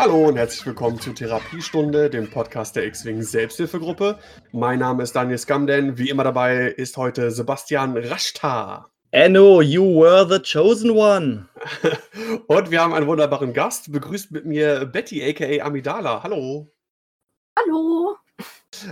Hallo und herzlich willkommen zu Therapiestunde, dem Podcast der X-Wing Selbsthilfegruppe. Mein Name ist Daniel Skamden. Wie immer dabei ist heute Sebastian Raschta. Enno, you were the chosen one. und wir haben einen wunderbaren Gast. Begrüßt mit mir Betty, aka Amidala. Hallo. Hallo.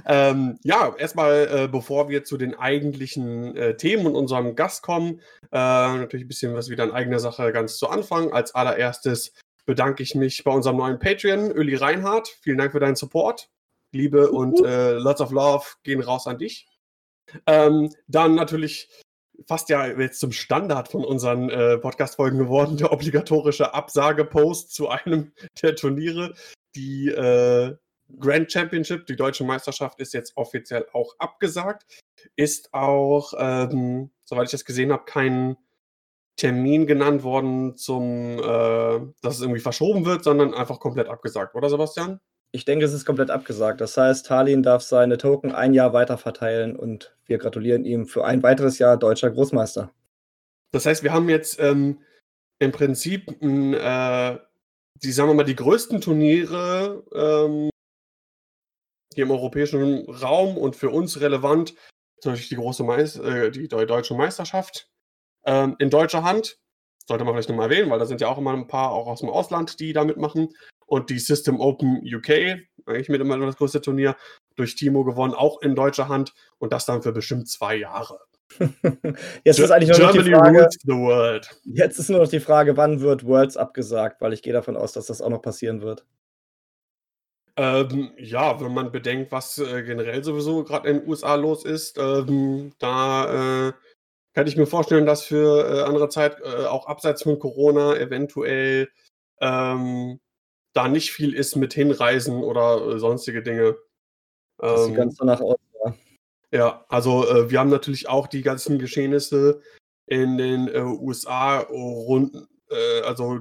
Ähm, ja, erstmal, äh, bevor wir zu den eigentlichen äh, Themen und unserem Gast kommen, äh, natürlich ein bisschen was wieder in eigener Sache ganz zu Anfang. Als allererstes bedanke ich mich bei unserem neuen Patreon, Öli Reinhardt. Vielen Dank für deinen Support. Liebe und äh, lots of love gehen raus an dich. Ähm, dann natürlich fast ja jetzt zum Standard von unseren äh, Podcast-Folgen geworden, der obligatorische Absagepost zu einem der Turniere. Die äh, Grand Championship, die deutsche Meisterschaft, ist jetzt offiziell auch abgesagt. Ist auch, ähm, soweit ich das gesehen habe, kein Termin genannt worden, zum, äh, dass es irgendwie verschoben wird, sondern einfach komplett abgesagt, oder Sebastian? Ich denke, es ist komplett abgesagt. Das heißt, Talin darf seine Token ein Jahr weiter verteilen und wir gratulieren ihm für ein weiteres Jahr deutscher Großmeister. Das heißt, wir haben jetzt ähm, im Prinzip äh, die, sagen wir mal, die größten Turniere ähm, hier im europäischen Raum und für uns relevant, natürlich die große Meis äh, die deutsche Meisterschaft ähm, in deutscher Hand. Sollte man vielleicht nochmal erwähnen, weil da sind ja auch immer ein paar auch aus dem Ausland, die da mitmachen. Und die System Open UK, eigentlich mit immer das größte Turnier, durch Timo gewonnen, auch in deutscher Hand. Und das dann für bestimmt zwei Jahre. Jetzt ist eigentlich nur noch die Frage, the world. Jetzt ist nur noch die Frage, wann wird Worlds abgesagt, weil ich gehe davon aus, dass das auch noch passieren wird. Ähm, ja, wenn man bedenkt, was äh, generell sowieso gerade in den USA los ist, ähm, da äh, kann ich mir vorstellen, dass für äh, andere Zeit, äh, auch abseits von Corona, eventuell ähm, da nicht viel ist mit Hinreisen oder äh, sonstige Dinge. Das sieht ganz ähm, danach aus, ja. Ja, also äh, wir haben natürlich auch die ganzen Geschehnisse in den USA rund, also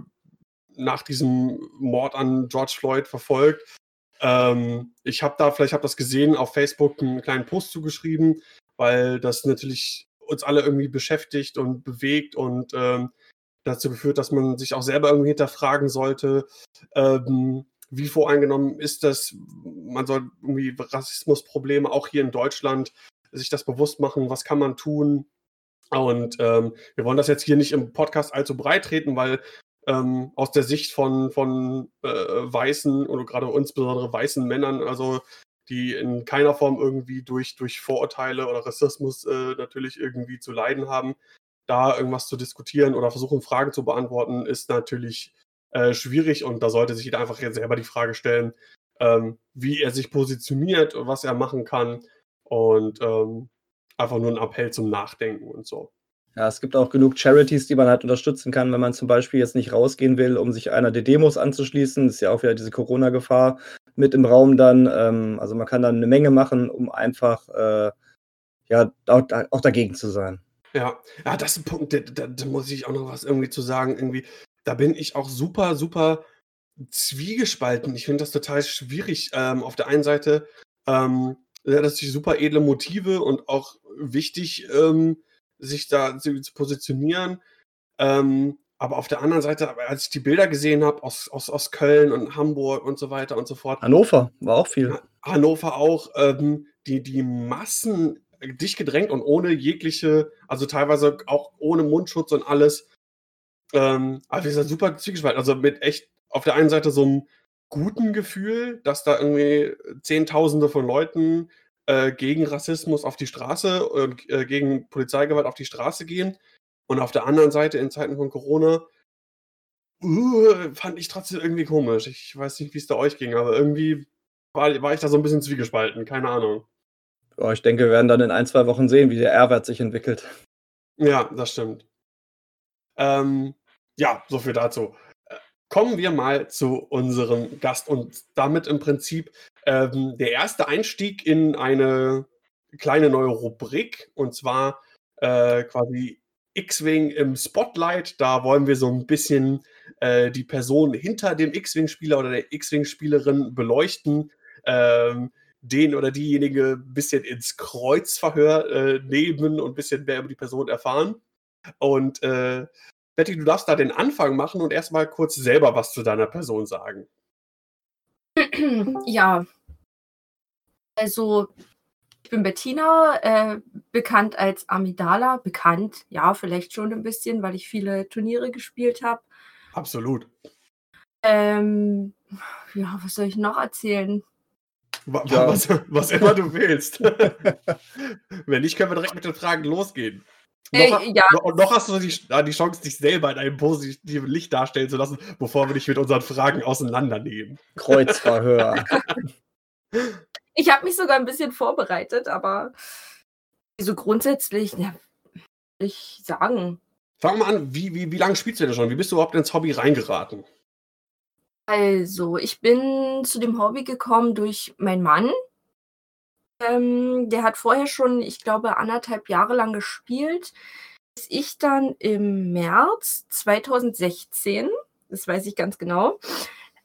nach diesem Mord an George Floyd verfolgt. Ähm, ich habe da, vielleicht habe das gesehen, auf Facebook einen kleinen Post zugeschrieben, weil das natürlich uns alle irgendwie beschäftigt und bewegt und ähm, dazu geführt, dass man sich auch selber irgendwie hinterfragen sollte, ähm, wie voreingenommen ist das, man soll irgendwie Rassismusprobleme auch hier in Deutschland sich das bewusst machen, was kann man tun. Und ähm, wir wollen das jetzt hier nicht im Podcast allzu breit treten, weil ähm, aus der Sicht von, von äh, weißen oder gerade insbesondere weißen Männern, also die in keiner Form irgendwie durch, durch Vorurteile oder Rassismus äh, natürlich irgendwie zu leiden haben, da irgendwas zu diskutieren oder versuchen, Fragen zu beantworten, ist natürlich äh, schwierig und da sollte sich jeder einfach jetzt selber die Frage stellen, ähm, wie er sich positioniert und was er machen kann und ähm, einfach nur ein Appell zum Nachdenken und so. Ja, es gibt auch genug Charities, die man halt unterstützen kann, wenn man zum Beispiel jetzt nicht rausgehen will, um sich einer der Demos anzuschließen. Das ist ja auch wieder diese Corona-Gefahr mit im Raum dann. Ähm, also man kann dann eine Menge machen, um einfach äh, ja auch, auch, dagegen zu sein. Ja, ja, das ist ein Punkt, da, da, muss ich auch noch was irgendwie zu sagen. Irgendwie, da bin ich auch super, super zwiegespalten. Ich finde das total schwierig. Ähm, auf der einen Seite, ähm, ja, das sind super edle Motive und auch wichtig, ähm, sich da zu, zu positionieren. Ähm, aber auf der anderen Seite, als ich die Bilder gesehen habe aus, aus, aus Köln und Hamburg und so weiter und so fort. Hannover war auch viel. Hannover auch, ähm, die, die Massen dicht gedrängt und ohne jegliche, also teilweise auch ohne Mundschutz und alles. Ähm, aber wir sind super zwiegespalten. Also mit echt auf der einen Seite so einem guten Gefühl, dass da irgendwie Zehntausende von Leuten äh, gegen Rassismus auf die Straße äh, gegen Polizeigewalt auf die Straße gehen. Und auf der anderen Seite in Zeiten von Corona uh, fand ich trotzdem irgendwie komisch. Ich weiß nicht, wie es da euch ging, aber irgendwie war, war ich da so ein bisschen zwiegespalten. Keine Ahnung. Ja, ich denke, wir werden dann in ein, zwei Wochen sehen, wie der R-Wert sich entwickelt. Ja, das stimmt. Ähm, ja, so viel dazu. Äh, kommen wir mal zu unserem Gast und damit im Prinzip ähm, der erste Einstieg in eine kleine neue Rubrik und zwar äh, quasi X-Wing im Spotlight. Da wollen wir so ein bisschen äh, die Person hinter dem X-Wing-Spieler oder der X-Wing-Spielerin beleuchten. Ähm, den oder diejenige ein bisschen ins Kreuzverhör äh, nehmen und ein bisschen mehr über die Person erfahren. Und äh, Betty, du darfst da den Anfang machen und erstmal kurz selber was zu deiner Person sagen. ja. Also, ich bin Bettina, äh, bekannt als Amidala. Bekannt, ja, vielleicht schon ein bisschen, weil ich viele Turniere gespielt habe. Absolut. Ähm, ja, was soll ich noch erzählen? Wa- wa- Was, was immer du willst. Wenn nicht, können wir direkt mit den Fragen losgehen. Äh, Noch, ja. noch, noch hast du die, die Chance, dich selber in einem positiven Licht darstellen zu lassen, bevor wir dich mit unseren Fragen auseinandernehmen. Kreuzverhör. Ich habe mich sogar ein bisschen vorbereitet, aber so grundsätzlich, ja, würde ich sagen. Fang mal an, wie, wie, wie lange spielst du denn schon? Wie bist du überhaupt ins Hobby reingeraten? Also, ich bin zu dem Hobby gekommen durch meinen Mann. Ähm, der hat vorher schon, ich glaube, anderthalb Jahre lang gespielt, bis ich dann im März 2016, das weiß ich ganz genau,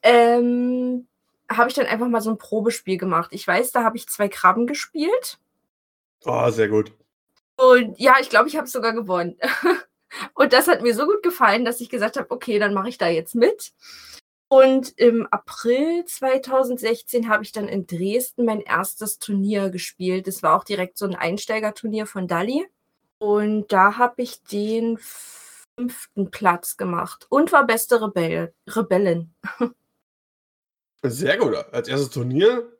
ähm, habe ich dann einfach mal so ein Probespiel gemacht. Ich weiß, da habe ich zwei Krabben gespielt. Oh, sehr gut. Und ja, ich glaube, ich habe sogar gewonnen. Und das hat mir so gut gefallen, dass ich gesagt habe, okay, dann mache ich da jetzt mit. Und im April 2016 habe ich dann in Dresden mein erstes Turnier gespielt. Das war auch direkt so ein Einsteigerturnier von Dali. Und da habe ich den fünften Platz gemacht und war beste Rebell Rebellin. Sehr gut. Als erstes Turnier,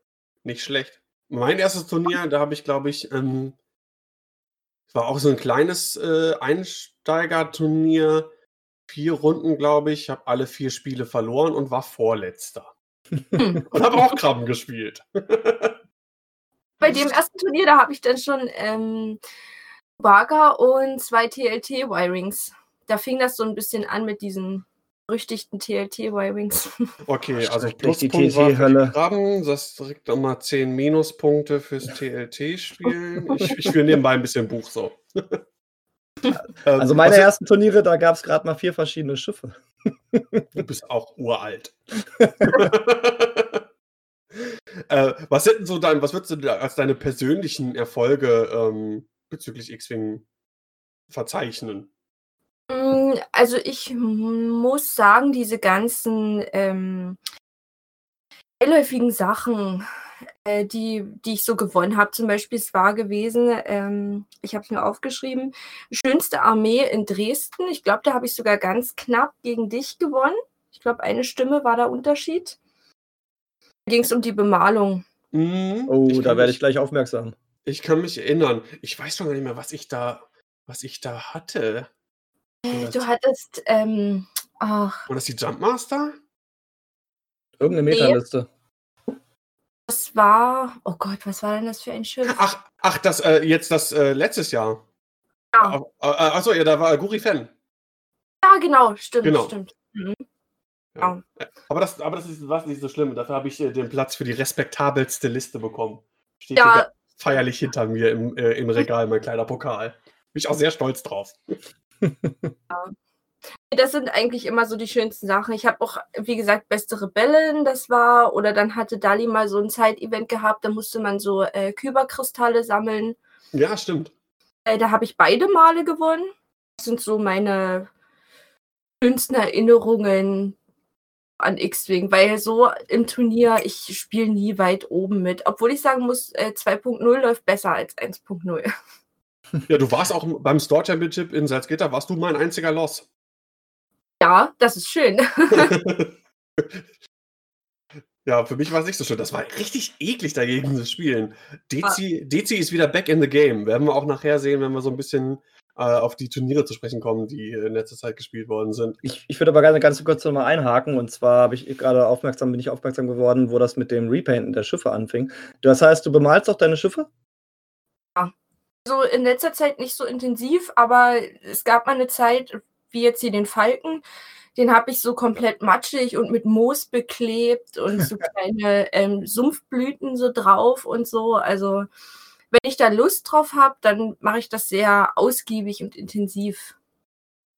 nicht schlecht. Mein erstes Turnier, da habe ich, glaube ich, ähm, es war auch so ein kleines äh, Einsteigerturnier. Vier Runden, glaube ich. habe alle vier Spiele verloren und war Vorletzter. Und habe auch Krabben gespielt. Bei dem ersten Turnier, da habe ich dann schon ähm, Bagger und zwei TLT-Wirings. Da fing das so ein bisschen an mit diesen berüchtigten TLT-Wirings. Okay, also Schrecklich, die Pluspunkt war für die Krabben. Das direkt nochmal 10 Minuspunkte fürs TLT-Spielen. Ich, ich spiele nebenbei ein bisschen Buch so. Ähm, Also meine was- ersten Turniere, da gab es gerade mal vier verschiedene Schiffe. Du bist auch uralt. äh, was sind denn so dein, was würdest du als deine persönlichen Erfolge ähm, bezüglich X-Wing verzeichnen? Mm, Also ich muss sagen, diese ganzen ähm, beiläufigen Sachen, äh, die, die ich so gewonnen habe, zum Beispiel, es war gewesen, ähm, ich habe es mir aufgeschrieben, schönste Armee in Dresden. Ich glaube, da habe ich sogar ganz knapp gegen dich gewonnen. Ich glaube, eine Stimme war der Unterschied. Da ging es um die Bemalung. Mhm, Oh, ich da werde ich gleich aufmerksam. Ich kann mich erinnern. Ich weiß schon gar nicht mehr, was ich da, was ich da hatte. Äh, Du hattest, ähm, ach, War das die Jumpmaster? Irgendeine Nee. Metaliste. das war, oh Gott, was war denn das für ein Schiff? Ach, ach, das äh, jetzt das äh, letztes Jahr. Ja. Äh, äh, achso, ja, da war Guri Fan. Ja, genau, stimmt, Genau. stimmt. Ja. Aber das, aber das ist was nicht so schlimm. Dafür habe ich äh, den Platz für die respektabelste Liste bekommen. Steht Ja. hier feierlich hinter mir im, äh, im Regal, mein kleiner Pokal. Bin ich auch sehr stolz drauf. Das sind eigentlich immer so die schönsten Sachen. Ich habe auch, wie gesagt, beste Rebellen, das war, oder dann hatte Dali mal so ein Zeit-Event gehabt, da musste man so äh, Kyberkristalle sammeln. Ja, stimmt. Äh, da habe ich beide Male gewonnen. Das sind so meine schönsten Erinnerungen an X-Wing, weil so im Turnier, ich spiele nie weit oben mit. Obwohl ich sagen muss, äh, 2.0 läuft besser als 1.0. Ja, du warst auch beim Store Championship in Salzgitter, warst du mein einziger Loss. Ja, das ist schön. ja, für mich war es nicht so schön. Das war richtig eklig dagegen zu spielen. Dezi, Dezi ist wieder back in the game. Werden wir auch nachher sehen, wenn wir so ein bisschen äh, auf die Turniere zu sprechen kommen, die in letzter Zeit gespielt worden sind. Ich, ich würde aber gerne ganz kurz nochmal einhaken. Und zwar habe ich gerade aufmerksam, bin ich aufmerksam geworden, wo das mit dem Repainten der Schiffe anfing. Das heißt, du bemalst auch deine Schiffe? So in letzter Zeit nicht so intensiv, aber es gab mal eine Zeit, wie jetzt hier den Falken, den habe ich so komplett matschig und mit Moos beklebt und so kleine ähm, Sumpfblüten so drauf und so. Also wenn ich da Lust drauf habe, dann mache ich das sehr ausgiebig und intensiv.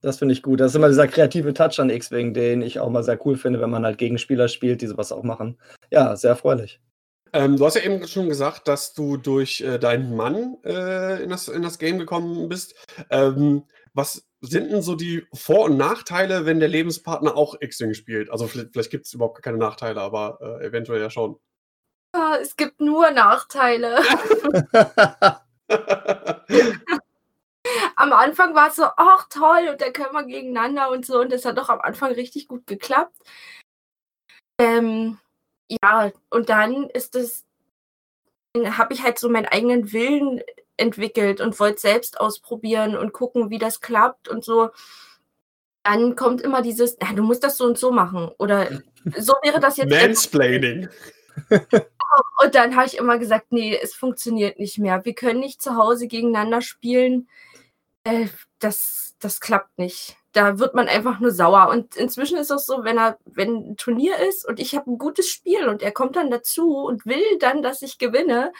Das finde ich gut. Das ist immer dieser kreative Touch an X-Wing, den ich auch mal sehr cool finde, wenn man halt gegen Spieler spielt, die sowas auch machen. Ja, sehr erfreulich. Ähm, du hast ja eben schon gesagt, dass du durch äh, deinen Mann äh, in, das, in das Game gekommen bist. Ähm, was sind denn so die Vor- und Nachteile, wenn der Lebenspartner auch X-Wing spielt? Also vielleicht, vielleicht gibt es überhaupt keine Nachteile, aber äh, eventuell ja schon. Ah, es gibt nur Nachteile. am Anfang war es so, ach toll, und dann können wir gegeneinander und so. Und das hat doch am Anfang richtig gut geklappt. Ähm, ja, und dann ist es, habe ich halt so meinen eigenen Willen entwickelt und wollte selbst ausprobieren und gucken, wie das klappt und so. Dann kommt immer dieses, na, du musst das so und so machen. Oder so wäre das jetzt. Mansplaining. Und dann habe ich immer gesagt, nee, es funktioniert nicht mehr. Wir können nicht zu Hause gegeneinander spielen. Äh, das, das klappt nicht. Da wird man einfach nur sauer. Und inzwischen ist es so, wenn er, wenn ein Turnier ist und ich habe ein gutes Spiel und er kommt dann dazu und will dann, dass ich gewinne,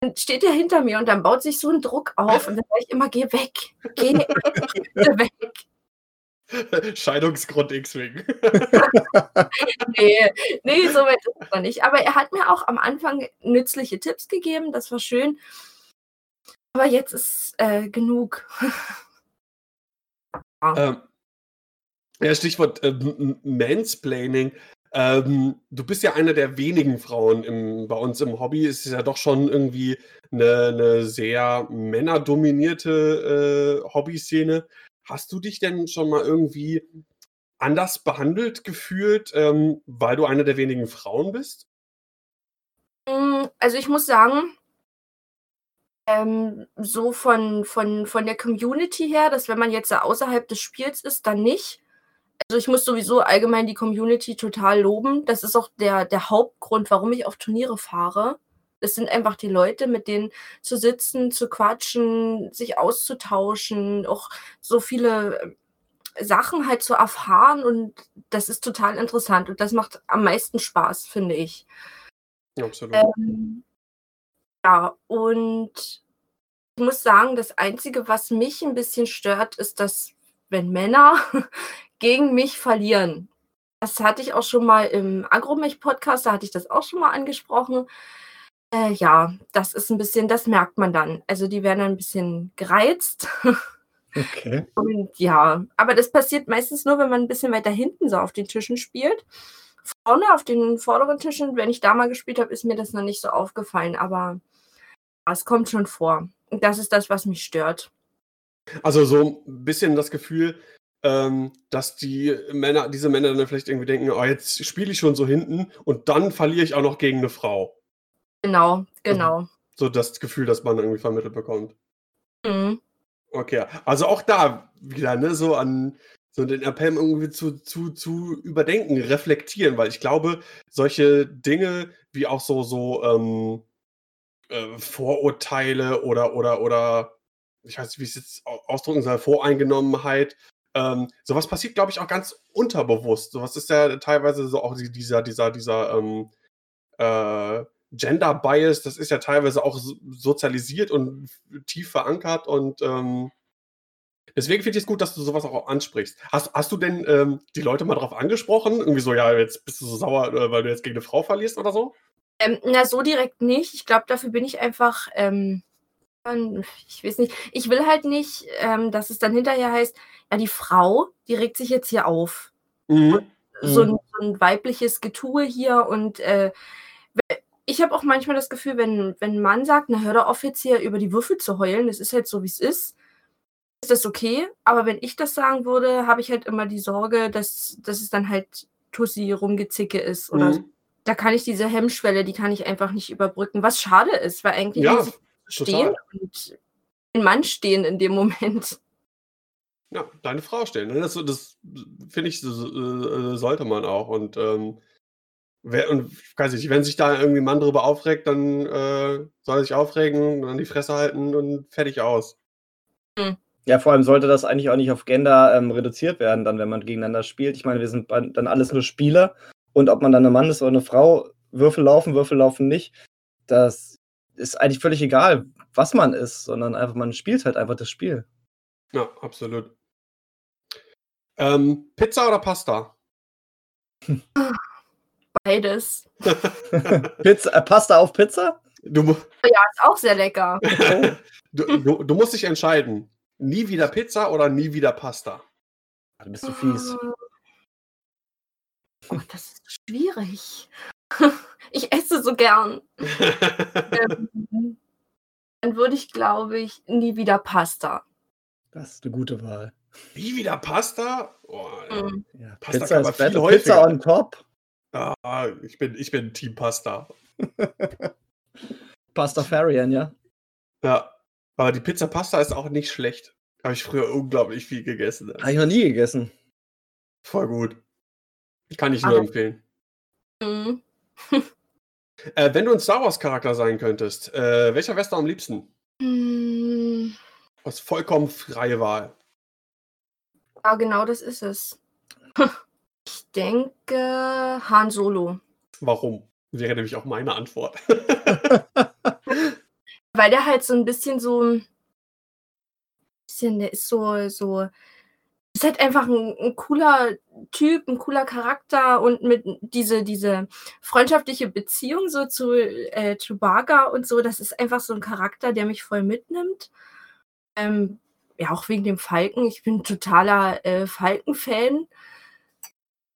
dann steht er hinter mir und dann baut sich so ein Druck auf und dann sage ich immer, geh weg, geh weg. Scheidungsgrund X-Wing. nee, nee, so weit ist es noch nicht. Aber er hat mir auch am Anfang nützliche Tipps gegeben, das war schön. Aber jetzt ist äh, genug. ähm, ja, Stichwort äh, Mansplaining. Ähm, du bist ja eine der wenigen Frauen im, bei uns im Hobby. Es ist ja doch schon irgendwie eine, eine sehr männerdominierte äh, Hobbyszene. Hast du dich denn schon mal irgendwie anders behandelt gefühlt, ähm, weil du eine der wenigen Frauen bist? Hm, also ich muss sagen, ähm, so von, von, von der Community her, dass wenn man jetzt außerhalb des Spiels ist, dann nicht. Also ich muss sowieso allgemein die Community total loben. Das ist auch der, der Hauptgrund, warum ich auf Turniere fahre. Es sind einfach die Leute, mit denen zu sitzen, zu quatschen, sich auszutauschen, auch so viele äh, Sachen halt zu erfahren und das ist total interessant und das macht am meisten Spaß, finde ich. Absolut. Ähm, ja, und ich muss sagen, das Einzige, was mich ein bisschen stört, ist, dass wenn Männer gegen mich verlieren. Das hatte ich auch schon mal im Agromech-Podcast, da hatte ich das auch schon mal angesprochen. Äh, ja, das ist ein bisschen, das merkt man dann. Also die werden dann ein bisschen gereizt. Okay. Und ja, aber das passiert meistens nur, wenn man ein bisschen weiter hinten so auf den Tischen spielt. Vorne auf den vorderen Tischen, wenn ich da mal gespielt habe, ist mir das noch nicht so aufgefallen, aber es kommt schon vor. Und das ist das, was mich stört. Also so ein bisschen das Gefühl, ähm, dass die Männer, diese Männer dann vielleicht irgendwie denken, oh, jetzt spiele ich schon so hinten und dann verliere ich auch noch gegen eine Frau. Genau, genau. Also, so das Gefühl, das man irgendwie vermittelt bekommt. Mhm. Okay, also auch da wieder, ne, so an so den Appell irgendwie zu, zu, zu überdenken, reflektieren, weil ich glaube, solche Dinge wie auch so, so ähm, äh, Vorurteile oder, oder, oder, ich weiß nicht, wie ich es jetzt ausdrücken soll, Voreingenommenheit, ähm, sowas passiert, glaube ich, auch ganz unterbewusst. Sowas ist ja teilweise so auch dieser, dieser, dieser ähm, äh, Gender Bias, das ist ja teilweise auch sozialisiert und tief verankert und ähm, deswegen finde ich es gut, dass du sowas auch ansprichst. Hast, hast du denn ähm, die Leute mal darauf angesprochen? Irgendwie so, ja, jetzt bist du so sauer, äh, weil du jetzt gegen eine Frau verlierst oder so? Ähm, na, so direkt nicht. Ich glaube, dafür bin ich einfach, ähm, ich weiß nicht, ich will halt nicht, ähm, dass es dann hinterher heißt, ja, die Frau, die regt sich jetzt hier auf. Mhm. So, ein, so, ein, weibliches Getue hier und äh, ich habe auch manchmal das Gefühl, wenn, wenn ein Mann sagt, na hör doch auf jetzt hier über die Würfel zu heulen, das ist halt so, wie es ist, ist das okay. Aber wenn ich das sagen würde, habe ich halt immer die Sorge, dass, dass es dann halt Tussi rumgezicke ist oder mhm. Da kann ich diese Hemmschwelle, die kann ich einfach nicht überbrücken, was schade ist, weil eigentlich ja, muss ich stehen und ein Mann stehen in dem Moment. Ja, deine Frau stellen. Ne? Das, das finde ich, äh, sollte man auch. Und, ähm, wer, und weiß ich, wenn sich da irgendwie ein Mann drüber aufregt, dann äh, soll er sich aufregen, dann die Fresse halten und fertig aus. Hm. Ja, vor allem sollte das eigentlich auch nicht auf Gender ähm, reduziert werden, dann, wenn man gegeneinander spielt. Ich meine, wir sind dann alles nur Spieler und ob man dann ein Mann ist oder eine Frau, Würfel laufen, Würfel laufen nicht, das ist eigentlich völlig egal, was man ist, sondern einfach, man spielt halt einfach das Spiel. Ja, absolut. Ähm, Pizza oder Pasta? Beides. Pizza, äh, Pasta auf Pizza? Du, ja, ist auch sehr lecker. du, du, du, musst dich entscheiden. nie wieder Pizza oder nie wieder Pasta? Du bist so fies. Oh, das ist schwierig. Ich esse so gern. ähm, dann würde ich, glaube ich, nie wieder Pasta. Das ist eine gute Wahl. nie wieder Pasta? Oh, Mhm. Ja, Pasta Pizza kann ist man viel häufiger. Pizza on top. ah, ich, bin, ich bin Team Pasta. Pastafarian, ja. Ja. Aber die Pizza Pasta ist auch nicht schlecht. Habe ich früher unglaublich viel gegessen. Habe ich noch nie gegessen. Voll gut. Kann ich nur Aber- empfehlen. Mhm. Äh, wenn du ein Star Wars Charakter sein könntest, äh, welcher wärst du am liebsten? Hm, Das ist vollkommen freie Wahl. Ja, genau das ist es. Ich denke Han Solo. Warum? Wäre nämlich auch meine Antwort. Weil der halt so ein bisschen so. ein Bisschen, der ist so, so. Ist halt einfach ein, ein cooler Typ, ein cooler Charakter und mit diese, diese freundschaftliche Beziehung so zu äh, Chewbacca und so, das ist einfach so ein Charakter, der mich voll mitnimmt. Ähm, ja, auch wegen dem Falken. Ich bin totaler äh, Falken-Fan.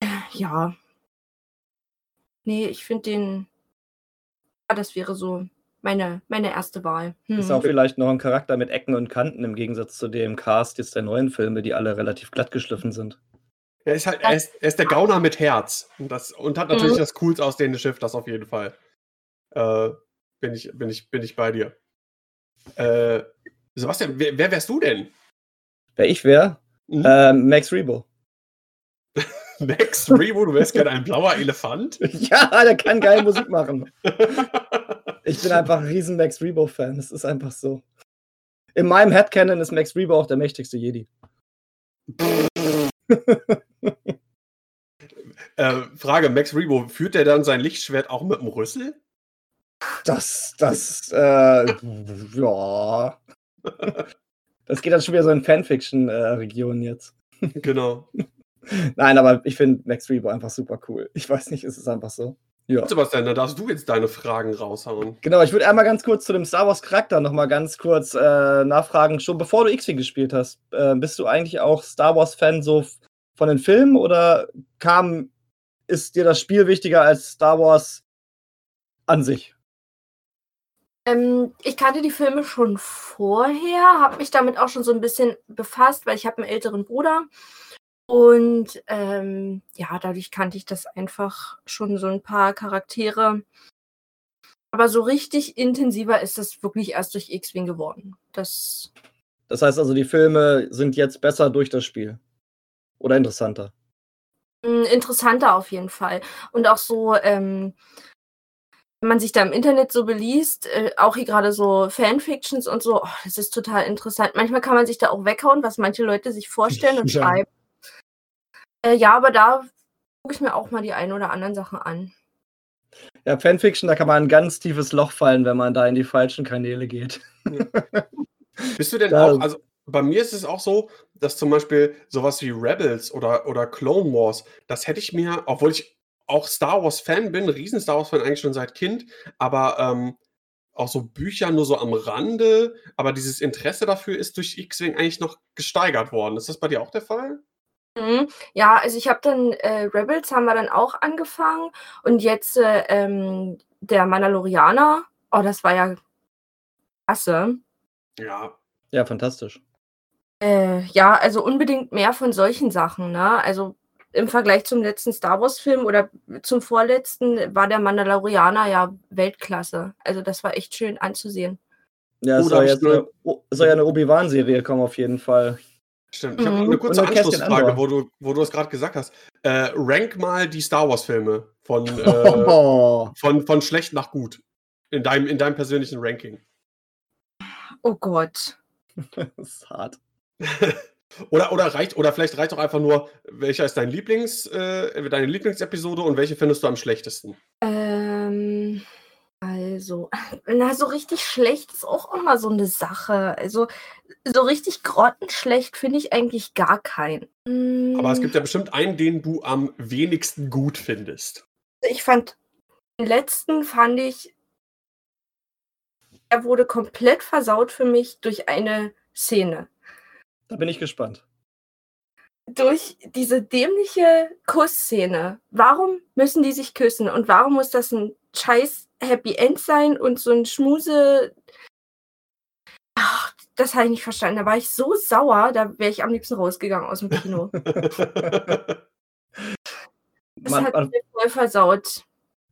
Äh, ja. Nee, ich finde den. Ja, das wäre so meine, meine erste Wahl. Ist Hm. auch vielleicht noch ein Charakter mit Ecken und Kanten im Gegensatz zu dem Cast jetzt der neuen Filme, die alle relativ glatt geschliffen sind. Er ist halt, er ist, er ist der Gauner mit Herz. Und, das, und hat natürlich Mhm. das coolste aussehende Schiff, das auf jeden Fall. Äh, bin, ich, bin, ich, bin ich bei dir. Äh, Sebastian, wer, wer wärst du denn? Wer ich wäre, Mhm. äh, Max Rebo. Max Rebo, du wärst gerne ein blauer Elefant? ja, der kann geil Musik machen. Ich bin einfach ein riesen Max Rebo-Fan. Das ist einfach so. In meinem Headcanon ist Max Rebo auch der mächtigste Jedi. äh, Frage, Max Rebo, führt der dann sein Lichtschwert auch mit dem Rüssel? Das, das, äh, ja. Das geht dann schon wieder so in Fanfiction-Regionen jetzt. Genau. Nein, aber ich finde Max Rebo einfach super cool. Ich weiß nicht, es ist einfach so. Ja. Sebastian, dann darfst du jetzt deine Fragen raushauen. Genau, ich würde einmal ganz kurz zu dem Star Wars Charakter noch mal ganz kurz äh, nachfragen. Schon bevor du X-Wing gespielt hast, äh, bist du eigentlich auch Star Wars Fan so von den Filmen oder kam ist dir das Spiel wichtiger als Star Wars an sich? Ähm, ich kannte die Filme schon vorher, habe mich damit auch schon so ein bisschen befasst, weil ich habe einen älteren Bruder. Und ähm, ja, dadurch kannte ich das einfach schon so ein paar Charaktere. Aber so richtig intensiver ist das wirklich erst durch X-Wing geworden. Das Das heißt also, die Filme sind jetzt besser durch das Spiel oder interessanter. Mm, interessanter auf jeden Fall. Und auch so, ähm, wenn man sich da im Internet so beliest, äh, auch hier gerade so Fanfictions und so, oh, das ist total interessant. Manchmal kann man sich da auch weghauen, was manche Leute sich vorstellen und Ja. schreiben. Äh, ja, aber da gucke ich mir auch mal die ein oder anderen Sachen an. Ja, Fanfiction, da kann man ein ganz tiefes Loch fallen, wenn man da in die falschen Kanäle geht. Bist du denn Da- auch, also bei mir ist es auch so, dass zum Beispiel sowas wie Rebels oder, oder Clone Wars, das hätte ich mir, obwohl ich auch Star Wars Fan bin, riesen Star Wars Fan eigentlich schon seit Kind, aber ähm, auch so Bücher nur so am Rande, aber dieses Interesse dafür ist durch X-Wing eigentlich noch gesteigert worden. Ist das bei dir auch der Fall? Mhm. Ja, also ich habe dann äh, Rebels haben wir dann auch angefangen und jetzt äh, ähm, der Mandalorianer. Oh, das war ja klasse. Ja. Ja, fantastisch. Äh, ja, also unbedingt mehr von solchen Sachen, ne? Also im Vergleich zum letzten Star Wars-Film oder zum vorletzten war der Mandalorianer ja Weltklasse. Also das war echt schön anzusehen. Ja, es soll jetzt eine, soll ja eine Obi-Wan-Serie kommen, auf jeden Fall. Stimmt. Ich habe Mhm. noch eine kurze Und eine Kästchen Anschlussfrage, wo du, wo du es gerade gesagt hast. Äh, rank mal die Star Wars-Filme von, äh, Oh, von, von schlecht nach gut. In deinem, in deinem persönlichen Ranking. Oh Gott. das ist hart. oder, oder reicht, oder vielleicht reicht auch einfach nur, welcher ist dein Lieblings, äh, deine Lieblingsepisode und welche findest du am schlechtesten? Ähm, also, na, so richtig schlecht ist auch immer so eine Sache. Also, so richtig grottenschlecht finde ich eigentlich gar keinen. Aber es Mm, gibt ja bestimmt einen, den du am wenigsten gut findest. ich fand, den letzten fand ich, er wurde komplett versaut für mich durch eine Szene. Da bin ich gespannt. Durch diese dämliche Kussszene. Warum müssen die sich küssen? Und warum muss das ein scheiß Happy End sein und so ein Schmuse. Ach, das habe ich nicht verstanden. Da war ich so sauer, da wäre ich am liebsten rausgegangen aus dem Kino. Das Man- hat man- mir voll versaut.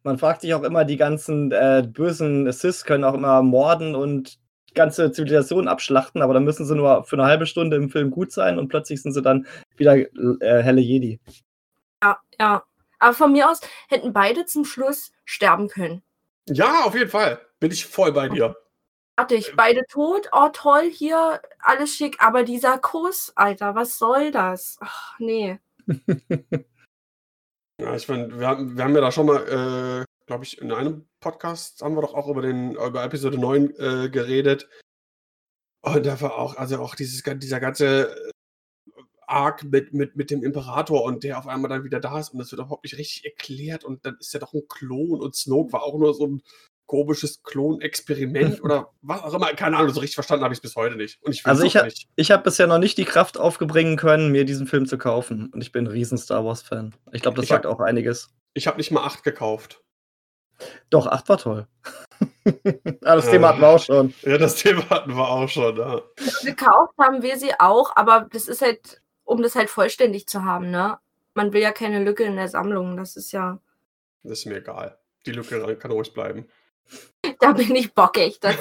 Man fragt sich auch immer, die ganzen äh, bösen Assists können auch immer morden und ganze Zivilisation abschlachten, aber dann müssen sie nur für eine halbe Stunde im Film gut sein und plötzlich sind sie dann wieder äh, helle Jedi. Ja, ja. Aber von mir aus hätten beide zum Schluss sterben können. Ja, auf jeden Fall. Bin ich voll bei dir. Fertig, beide tot. Oh, toll, hier, alles schick. Aber dieser Kuss, Alter, was soll das? Ach, nee. Ja, ich meine, wir haben, wir haben ja da schon mal, äh, glaube ich, in einem Podcast haben wir doch auch über den, über Episode 9 äh, geredet. Und da war auch, also auch dieses, dieser ganze Arc mit, mit, mit dem Imperator und der auf einmal dann wieder da ist und das wird überhaupt nicht richtig erklärt und dann ist er doch ein Klon und Snoke war auch nur so ein komisches Klon-Experiment oder was auch immer. Keine Ahnung, so richtig verstanden habe ich es bis heute nicht. Und ich Also ich, ha nicht. ich habe bisher noch nicht die Kraft aufgebringen können, mir diesen Film zu kaufen. Und ich bin ein riesen Star Wars-Fan. Ich glaube, das Ich hab- sagt auch einiges. Ich habe nicht mal 8 gekauft. Doch, 8 war toll. Aber das. Thema hatten wir auch schon. Ja, das Thema hatten wir auch schon. Ja. Gekauft haben wir sie auch, aber das ist halt, um das halt vollständig zu haben, ne? Man will ja keine Lücke in der Sammlung. Das ist ja. Das ist mir egal. Die Lücke kann ruhig bleiben. Da bin ich bockig. Das,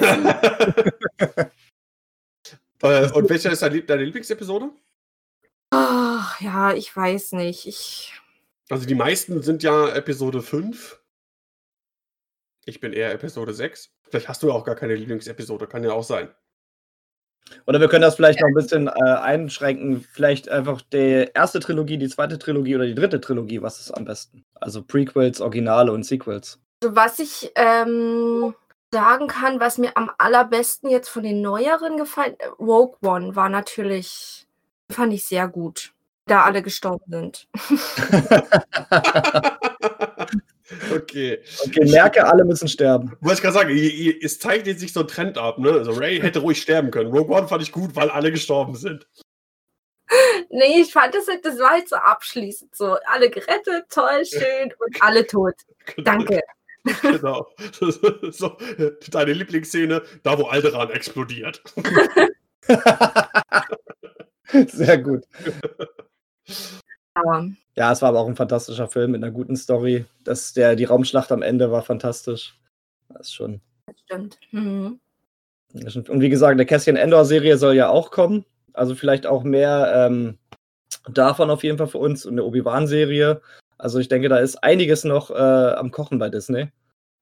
äh, und welche ist deine Lieblingsepisode? Ach, ja, ich weiß nicht. Ich. Also die meisten sind ja Episode 5. Ich bin eher Episode 6. Vielleicht hast du ja auch gar keine Lieblingsepisode, kann ja auch sein. Oder wir können das vielleicht noch ein bisschen äh, einschränken. Vielleicht einfach die erste Trilogie, die zweite Trilogie oder die dritte Trilogie. Was ist am besten? Also Prequels, Originale und Sequels. Also was ich ähm, sagen kann, was mir am allerbesten jetzt von den neueren gefallen, Rogue One war natürlich, fand ich sehr gut, da alle gestorben sind. okay. Okay, merke, alle müssen sterben. Wollte ich gerade sagen, es zeichnet sich so ein Trend ab, ne? Also Ray hätte ruhig sterben können. Rogue One fand ich gut, weil alle gestorben sind. Nee, ich fand das, halt- das war halt so abschließend. So, alle gerettet, toll, schön und alle tot. Danke. Genau. so, deine Lieblingsszene, da wo Alderan explodiert. Sehr gut. Aber Ja, es war aber auch ein fantastischer Film mit einer guten Story. Das, der, die Raumschlacht am Ende war fantastisch. Das ist schon. das stimmt. Mhm. Und wie gesagt, der Cassian Endor-Serie soll ja auch kommen. Also vielleicht auch mehr ähm, davon auf jeden Fall für uns und eine Obi-Wan-Serie. Also ich denke, da ist einiges noch äh, am Kochen bei Disney.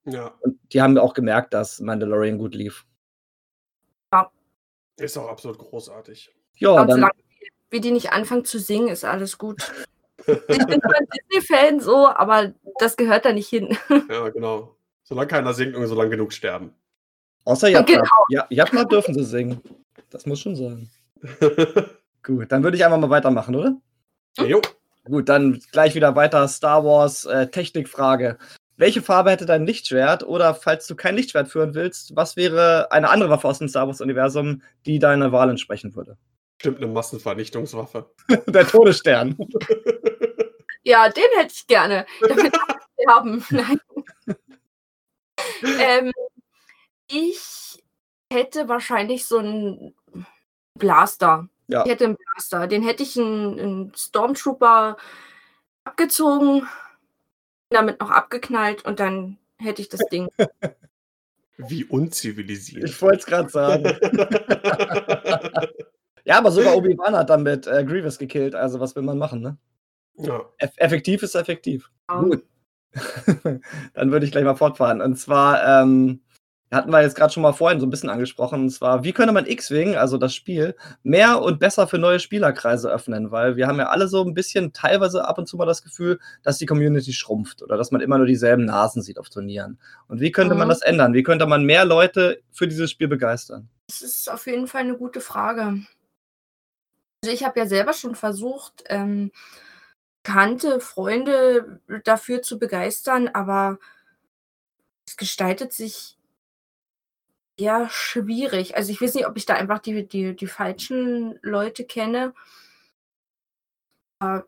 Ja, Und die haben auch gemerkt, dass Mandalorian gut lief. ist auch absolut großartig. Ja, dann, wie die nicht anfangen zu singen, ist alles gut. Ich bin nur ein Disney-Fan so, aber das gehört da nicht hin. Ja, genau. Solange keiner singt und solange genug sterben. außer Jatma. Genau. Ja, Jatma dürfen sie singen. Das muss schon sein. Gut, dann würde ich einfach mal weitermachen, oder? jo. Gut, dann gleich wieder weiter Star Wars äh, Technikfrage. Welche Farbe hätte dein Lichtschwert? Oder falls du kein Lichtschwert führen willst, was wäre eine andere Waffe aus dem Star Wars Universum, die deiner Wahl entsprechen würde? Stimmt, eine Massenvernichtungswaffe. Der Todesstern. Ja, den hätte ich gerne. Damit sterben. Nein. ähm, ich hätte wahrscheinlich so einen Blaster. Ja. Ich hätte einen Blaster. Den hätte ich einen, einen Stormtrooper abgezogen, damit noch abgeknallt und dann hätte ich das Ding. Wie unzivilisiert. Ich wollte es gerade sagen. Ja, aber sogar Obi-Wan hat damit äh, Grievous gekillt. Also, was will man machen, ne? ja. Eff effektiv ist effektiv. Ähm, Gut. Dann würde ich gleich mal fortfahren. Und zwar ähm, hatten wir jetzt gerade schon mal vorhin so ein bisschen angesprochen. Und zwar, wie könnte man X-Wing, also das Spiel, mehr und besser für neue Spielerkreise öffnen? Weil wir haben ja alle so ein bisschen teilweise ab und zu mal das Gefühl, dass die Community schrumpft oder dass man immer nur dieselben Nasen sieht auf Turnieren. Und wie könnte man Mhm. das ändern? Wie könnte man mehr Leute für dieses Spiel begeistern? Das ist auf jeden Fall eine gute Frage. Also ich habe ja selber schon versucht, ähm, Bekannte, Freunde dafür zu begeistern, aber es gestaltet sich Ja, schwierig. Also, ich weiß nicht, ob ich da einfach die die die falschen Leute kenne. Äh,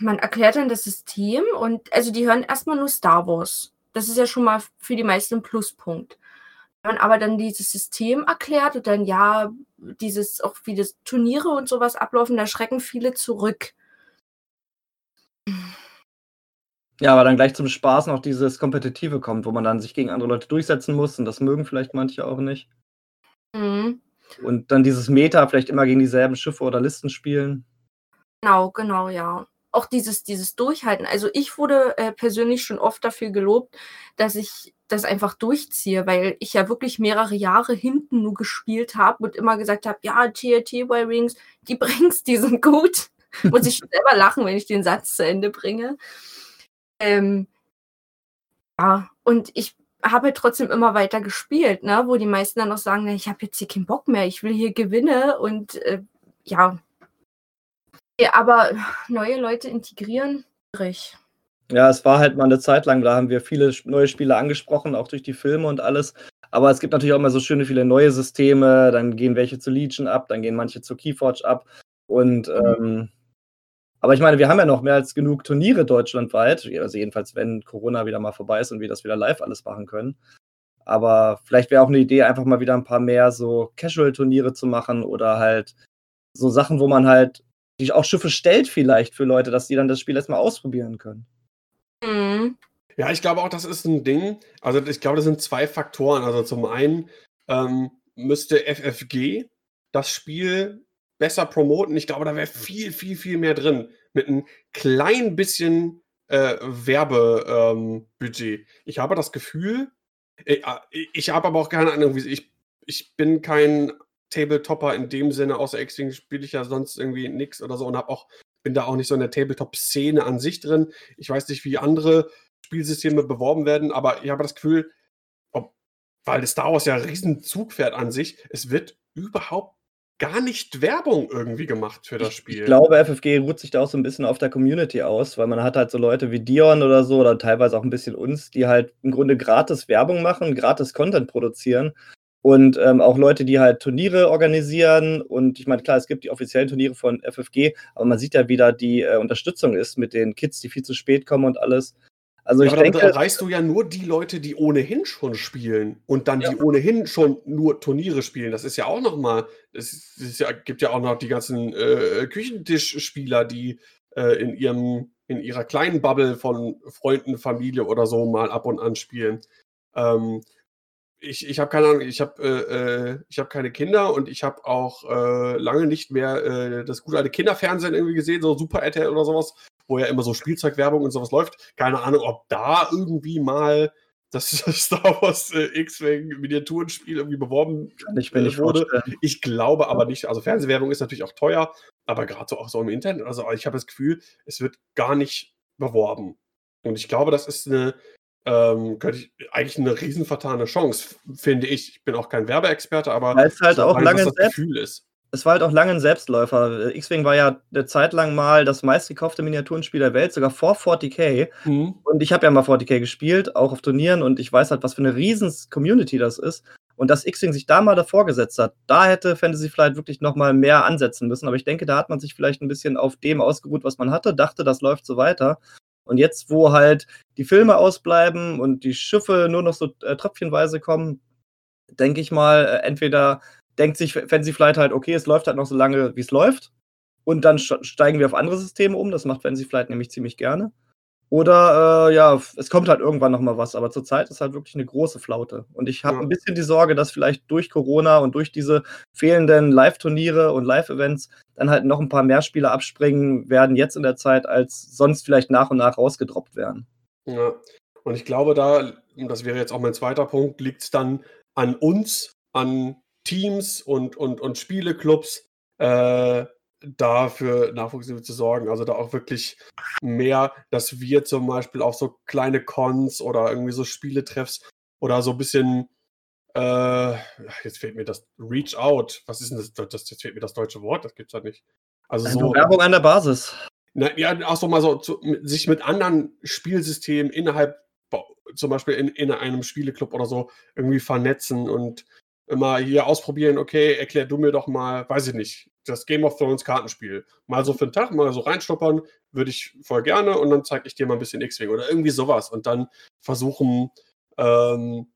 man erklärt dann das System und also, die hören erst mal nur Star Wars. Das ist ja schon mal für die meisten 'n Pluspunkt. Wenn man aber dann dieses System erklärt und dann, ja, dieses auch wie das Turniere und so was ablaufen, da schrecken viele zurück. Ja, aber dann gleich zum Spaß noch dieses Kompetitive kommt, wo man dann sich gegen andere Leute durchsetzen muss und das mögen vielleicht manche auch nicht. Mhm. Und dann dieses Meta, vielleicht immer gegen dieselben Schiffe oder Listen spielen. Genau, genau, ja. Auch dieses dieses Durchhalten. Also, ich wurde, äh, persönlich schon oft dafür gelobt, dass ich das einfach durchziehe, weil ich ja wirklich mehrere Jahre hinten nur gespielt habe und immer gesagt habe: „Ja, TNT Y-Wings, die Brings, die sind gut.“ Muss ich schon selber lachen, wenn ich den Satz zu Ende bringe. Ähm ja, und ich habe halt trotzdem immer weiter gespielt, ne, wo die meisten dann auch sagen: „Ne, ich habe jetzt hier keinen Bock mehr, ich will hier gewinne“ und, äh, ja. Ja, aber neue Leute integrieren, schwierig. Ja, es war halt mal 'ne Zeit lang, da haben wir viele neue Spiele angesprochen, auch durch die Filme und alles. Aber es gibt natürlich auch immer so schöne viele neue Systeme, dann gehen welche zu Legion ab, dann gehen manche zu Keyforge ab und, Mhm. ähm aber ich meine, wir haben ja noch mehr als genug Turniere deutschlandweit, also jedenfalls, wenn Corona wieder mal vorbei ist und wir das wieder live alles machen können. Aber vielleicht wäre auch 'ne Idee, einfach mal wieder 'n paar mehr so Casual-Turniere zu machen oder halt so Sachen, wo man halt sich auch Schiffe stellt vielleicht für Leute, dass die dann das Spiel erst mal ausprobieren können. Mhm. Ja, ich glaube auch, das ist 'n Ding. Also, ich glaube, das sind 2 Faktoren. Also, zum einen, ähm, müsste FFG das Spiel besser promoten. Ich glaube, da wäre viel, viel, viel mehr drin mit 'n klein bisschen, äh, Werbe ähm. Ich habe das Gefühl äh, a ich habe aber auch keine Ahnung, wie ich ich bin kein Tabletopper in dem Sinne, außer X-Wing spiele ich ja sonst irgendwie nix oder so und habe auch bin da auch nicht so in der Tabletop-Szene an sich drin. Ich weiß nicht, wie andere Spielsysteme beworben werden, aber ich habe das Gefühl, ob weil das Star Wars ja 'n Riesenzug fährt an sich, es wird überhaupt gar nicht Werbung irgendwie gemacht für das Ich ich Spiel. glaube, FFG ruht sich da auch so 'n bisschen auf der Community aus, weil man hat halt so Leute wie Dion oder so oder teilweise auch 'n bisschen uns, die halt im Grunde gratis Werbung machen, gratis Content produzieren und, ähm, auch Leute, die halt Turniere organisieren und ich meine, klar, es gibt die offiziellen Turniere von FFG, aber man sieht ja, wie da die, äh, Unterstützung ist mit den Kids, die viel zu spät kommen und alles. Also, Ja, ich damit denke erreichst du ja nur die Leute, die ohnehin schon spielen und dann Ja. die ohnehin schon nur Turniere spielen. Das ist ja auch noch mal es ja gibt ja auch noch die ganzen, äh, Küchentischspieler, die, äh, in ihrem in ihrer kleinen Bubble von Freunden, Familie oder so mal ab und an spielen. Ähm, ich ich habe keine Ahnung, ich habe äh, äh, ich habe keine Kinder und ich habe auch, äh, lange nicht mehr, äh, das gute alte Kinderfernsehen irgendwie gesehen, so Super RTL oder so was, wo ja immer so Spielzeugwerbung und so was läuft. Keine Ahnung, ob da irgendwie mal das Star Wars, äh, X-Wing Miniaturenspiel irgendwie beworben, ich mir äh, nicht wurde. vorstellen. Ich glaube aber nicht also, Fernsehwerbung ist natürlich auch teuer, aber grad so auch so im Internet also, ich habe das Gefühl, es wird gar nicht beworben. Und ich glaube, das ist 'ne ähm, könnte ich eigentlich 'ne riesen vertane Chance, finde ich. Ich bin auch kein Werbeexperte, aber Weil's halt so auch lange das selbst Gefühl ist. es war halt auch lange 'n Selbstläufer. X-Wing war ja 'ne Zeit lang mal das meistgekaufte Miniaturenspiel der Welt, sogar vor 40K. Mhm. Und ich habe ja mal 40K gespielt, auch auf Turnieren und ich weiß halt, was für 'ne riesens Community das ist. Und dass X-Wing sich da mal davor gesetzt hat, da hätte Fantasy Flight wirklich noch mal mehr ansetzen müssen. Aber ich denke, da hat man sich vielleicht 'n bisschen auf dem ausgeruht, was man hatte, dachte, das läuft so weiter. Und jetzt, wo halt die Filme ausbleiben und die Schiffe nur noch so, äh, tröpfchenweise kommen, denke ich mal, äh, entweder denkt sich Fa Fantasy Flight halt: „Okay, es läuft halt noch so lange, wie's läuft und dann st steigen wir auf andere Systeme um.“ Das macht Fantasy Flight nämlich ziemlich gerne. Oder, äh, ja, es kommt halt irgendwann noch mal was, aber zurzeit ist halt wirklich 'ne große Flaute. Und ich habe Ja. 'n bisschen die Sorge, dass vielleicht durch Corona und durch diese fehlenden Live-Turniere und Live-Events dann halt noch 'n paar mehr Spieler abspringen werden jetzt in der Zeit, als sonst vielleicht nach und nach rausgedroppt wären. Ja. Und ich glaube, da und das wäre jetzt auch mein 2. Punkt, liegt's dann an uns, an Teams und und und Spieleclubs, äh, da für Nachwuchs zu sorgen. Also, da auch wirklich mehr dass wir zum Beispiel auf so kleine Cons oder irgendwie so Spieletreffs oder so bisschen, äh jetzt fehlt mir das Reach out. Was ist 'n das das jetzt fehlt mir das deutsche Wort, das gibt's ja nicht. Also, Also, so Werbung an der Basis. Na ja, auch so mal so zu sich mit anderen Spielsystemen innerhalb zum Beispiel in in einem Spieleclub oder so irgendwie vernetzen und immer hier ausprobieren, okay, erklär du mir doch mal, weiß ich nicht, das Game of Thrones Kartenspiel. Mal so für einen Tag, mal so reinschnuppern, würde ich voll gerne und dann zeige ich dir mal ein bisschen X-Wing oder irgendwie sowas und dann versuchen, ähm,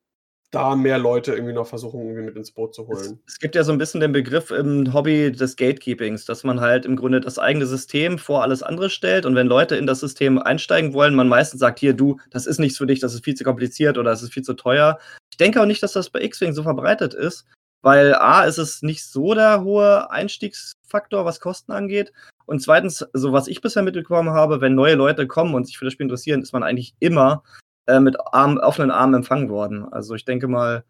da mehr Leute irgendwie noch versuchen, irgendwie mit ins Boot zu holen. Es, es, gibt ja so ein bisschen den Begriff im Hobby des Gatekeepings, dass man halt im Grunde das eigene System vor alles andere stellt und wenn Leute in das System einsteigen wollen, man meistens sagt, hier, du, das ist nichts für dich, das ist viel zu kompliziert oder das ist viel zu teuer. Ich denke auch nicht, dass das bei X-Wing so verbreitet ist, weil A, ist es nicht so der hohe Einstiegsfaktor, was Kosten angeht. Und zweitens, so was ich bisher mitbekommen habe, wenn neue Leute kommen und sich für das Spiel interessieren, ist man eigentlich immer äh, mit Arm, offenen Armen empfangen worden. Also ich denke mal.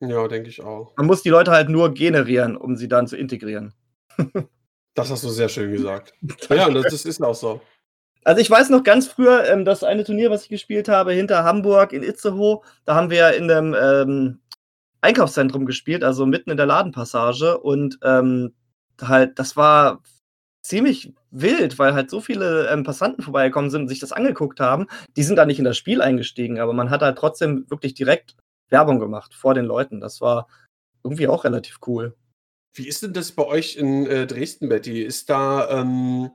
Ja, denke ich auch. Man muss die Leute halt nur generieren, um sie dann zu integrieren. das hast du sehr schön gesagt. ja, das ist auch so. Also ich weiß noch ganz früher, ähm, das eine Turnier, was ich gespielt habe, hinter Hamburg in Itzehoe, da haben wir in einem ähm, Einkaufszentrum gespielt, also mitten in der Ladenpassage und ähm, halt, das war ziemlich wild, weil halt so viele ähm, Passanten vorbeigekommen sind und sich das angeguckt haben. Die sind da nicht in das Spiel eingestiegen, aber man hat halt trotzdem wirklich direkt Werbung gemacht vor den Leuten. Das war irgendwie auch relativ cool. Wie ist denn das bei euch in äh, Dresden, Betty? Ist da, ähm,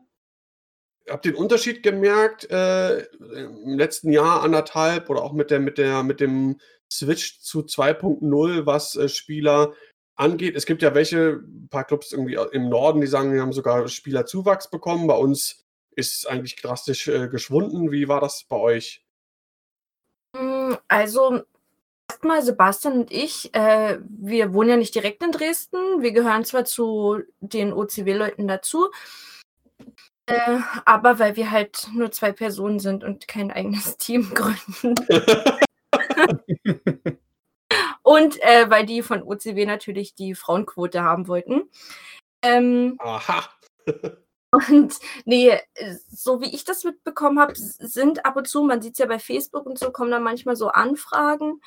habt ihr den Unterschied gemerkt äh, im letzten Jahr, anderthalb oder auch mit der, mit der, mit dem Switch zu 2.0, was äh, Spieler angeht. Es gibt ja welche, ein paar Clubs irgendwie im Norden, die sagen, wir haben sogar Spielerzuwachs bekommen. Bei uns ist es eigentlich drastisch äh, geschwunden. Wie war das bei euch? Hm, also erstmal Sebastian und ich, äh, wir wohnen ja nicht direkt in Dresden. Wir gehören zwar zu den OCW-Leuten dazu, äh, aber weil wir halt nur zwei Personen sind und kein eigenes Team gründen. Und äh, weil die von OCW natürlich die Frauenquote haben wollten. Ähm, Aha. und nee, so wie ich das mitbekommen habe, sind ab und zu, man sieht es ja bei Facebook und so, kommen da manchmal so Anfragen.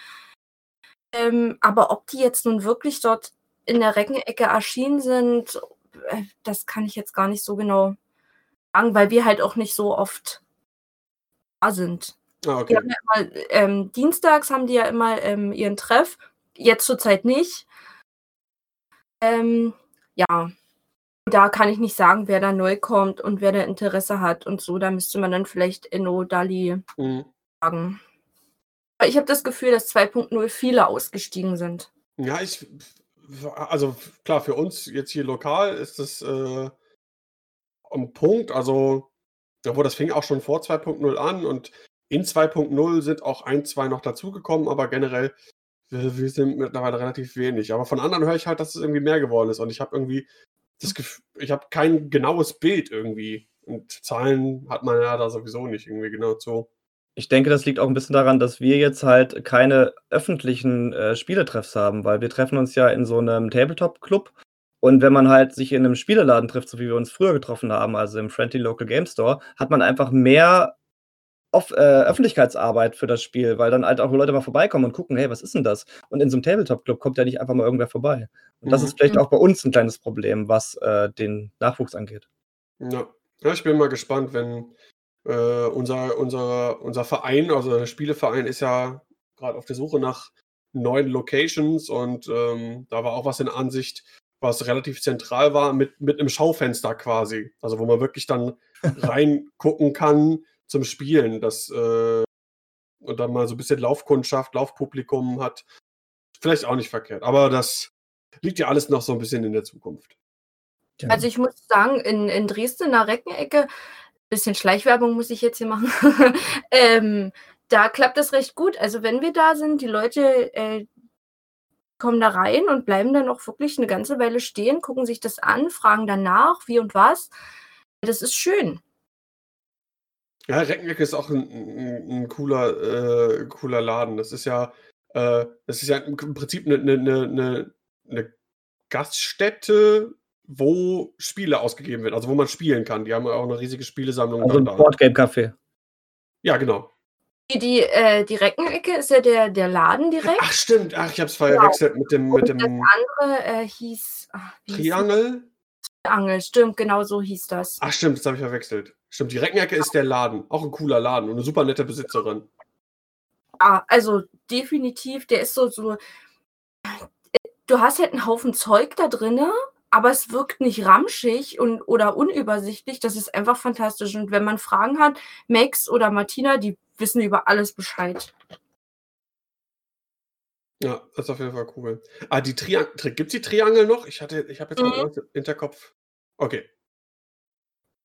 Ähm, aber ob die jetzt nun wirklich dort in der Reckenecke erschienen sind, äh, das kann ich jetzt gar nicht so genau sagen, weil wir halt auch nicht so oft da sind. Ah, okay. Ja immer, ähm, dienstags haben die ja immer ähm, ihren Treff Jetzt zurzeit nicht. Ähm, ja, da kann ich nicht sagen, wer da neu kommt und wer da Interesse hat und so. Da müsste man dann vielleicht Enno Dali mhm. sagen. Aber ich habe das Gefühl, dass 2.0 viele ausgestiegen sind. Ja, ich, also klar, für uns jetzt hier lokal ist das äh, am Punkt. Also, obwohl das fing auch schon vor 2.0 an und in 2.0 sind auch ein, zwei noch dazugekommen, aber generell wir, wir sind mittlerweile relativ wenig. Aber von anderen höre ich halt, dass es irgendwie mehr geworden ist. Und ich habe irgendwie das Gefühl, ich habe kein genaues Bild irgendwie. Und Zahlen hat man ja da sowieso nicht irgendwie genau zu. Ich denke, das liegt auch ein bisschen daran, dass wir jetzt halt keine öffentlichen äh, Spieletreffs haben, weil wir treffen uns ja in so einem Tabletop-Club. Und wenn man halt sich in einem Spieleladen trifft, so wie wir uns früher getroffen haben, also im Friendly Local Game Store, hat man einfach mehr auf, äh, Öffentlichkeitsarbeit für das Spiel, weil dann halt auch Leute mal vorbeikommen und gucken, hey, was ist denn das? Und in so einem Tabletop-Club kommt ja nicht einfach mal irgendwer vorbei. Und mhm. das ist vielleicht mhm. auch bei uns ein kleines Problem, was äh, den Nachwuchs angeht. Ja. ja, ich bin mal gespannt, wenn äh, unser, unser, unser Verein, also der Spieleverein, ist ja gerade auf der Suche nach neuen Locations und ähm, da war auch was in Ansicht, was relativ zentral war, mit, mit einem Schaufenster quasi. Also wo man wirklich dann reingucken kann, zum Spielen, das äh, und dann mal so ein bisschen Laufkundschaft, Laufpublikum hat. Vielleicht auch nicht verkehrt, aber das liegt ja alles noch so ein bisschen in der Zukunft. Also ich muss sagen, in, in Dresden in der Reckenecke, bisschen Schleichwerbung muss ich jetzt hier machen, ähm, da klappt das recht gut. Also wenn wir da sind, die Leute äh, kommen da rein und bleiben dann auch wirklich eine ganze Weile stehen, gucken sich das an, fragen danach, wie und was. Das ist schön. Ja, Reckenecke ist auch ein, ein, ein cooler, äh, cooler Laden. Das ist ja, äh, das ist ja im Prinzip eine, eine, eine, eine Gaststätte, wo Spiele ausgegeben werden, also wo man spielen kann. Die haben auch eine riesige Spielesammlung. Also ein Boardgame-Café. Ja, genau. Die, die, äh, die Reckenecke ist ja der, der Laden direkt. Ach, stimmt. Ach, ich habe es verwechselt genau. mit dem. Mit dem das andere äh, hieß. Ach, Triangel? Triangel, stimmt, genau so hieß das. Ach, stimmt, das habe ich verwechselt. Stimmt, die Reckenecke ist der Laden. Auch ein cooler Laden und eine super nette Besitzerin. Ja, also definitiv, der ist so, so. du hast halt einen Haufen Zeug da drinne, aber es wirkt nicht ramschig und oder unübersichtlich. Das ist einfach fantastisch. Und wenn man Fragen hat, Max oder Martina, die wissen über alles Bescheid. Ja, das ist auf jeden Fall cool. Ah, die Triangel, gibt es die Triangel noch? Ich hatte, ich habe jetzt mal Mhm. Hinterkopf. Okay.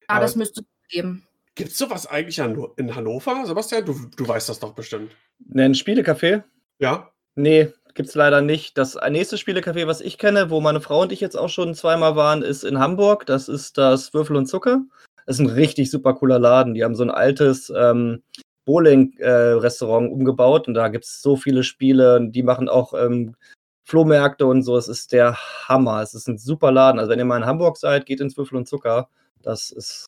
Ja, Aber das müsste es geben. gibt es sowas eigentlich an, in Hannover, Sebastian? Du, du weißt das doch bestimmt. Ne, ein Spielecafé? Ja? Nee, gibt's leider nicht. Das nächste Spielecafé, was ich kenne, wo meine Frau und ich jetzt auch schon zweimal waren, ist in Hamburg. Das ist das Würfel und Zucker. Das ist ein richtig super cooler Laden. Die haben so ein altes ähm, Bowling-Restaurant umgebaut und da gibt's so viele Spiele. Die machen auch ähm, Flohmärkte und so. Es ist der Hammer. Es ist ein super Laden. Also wenn ihr mal in Hamburg seid, geht ins Würfel und Zucker. Das ist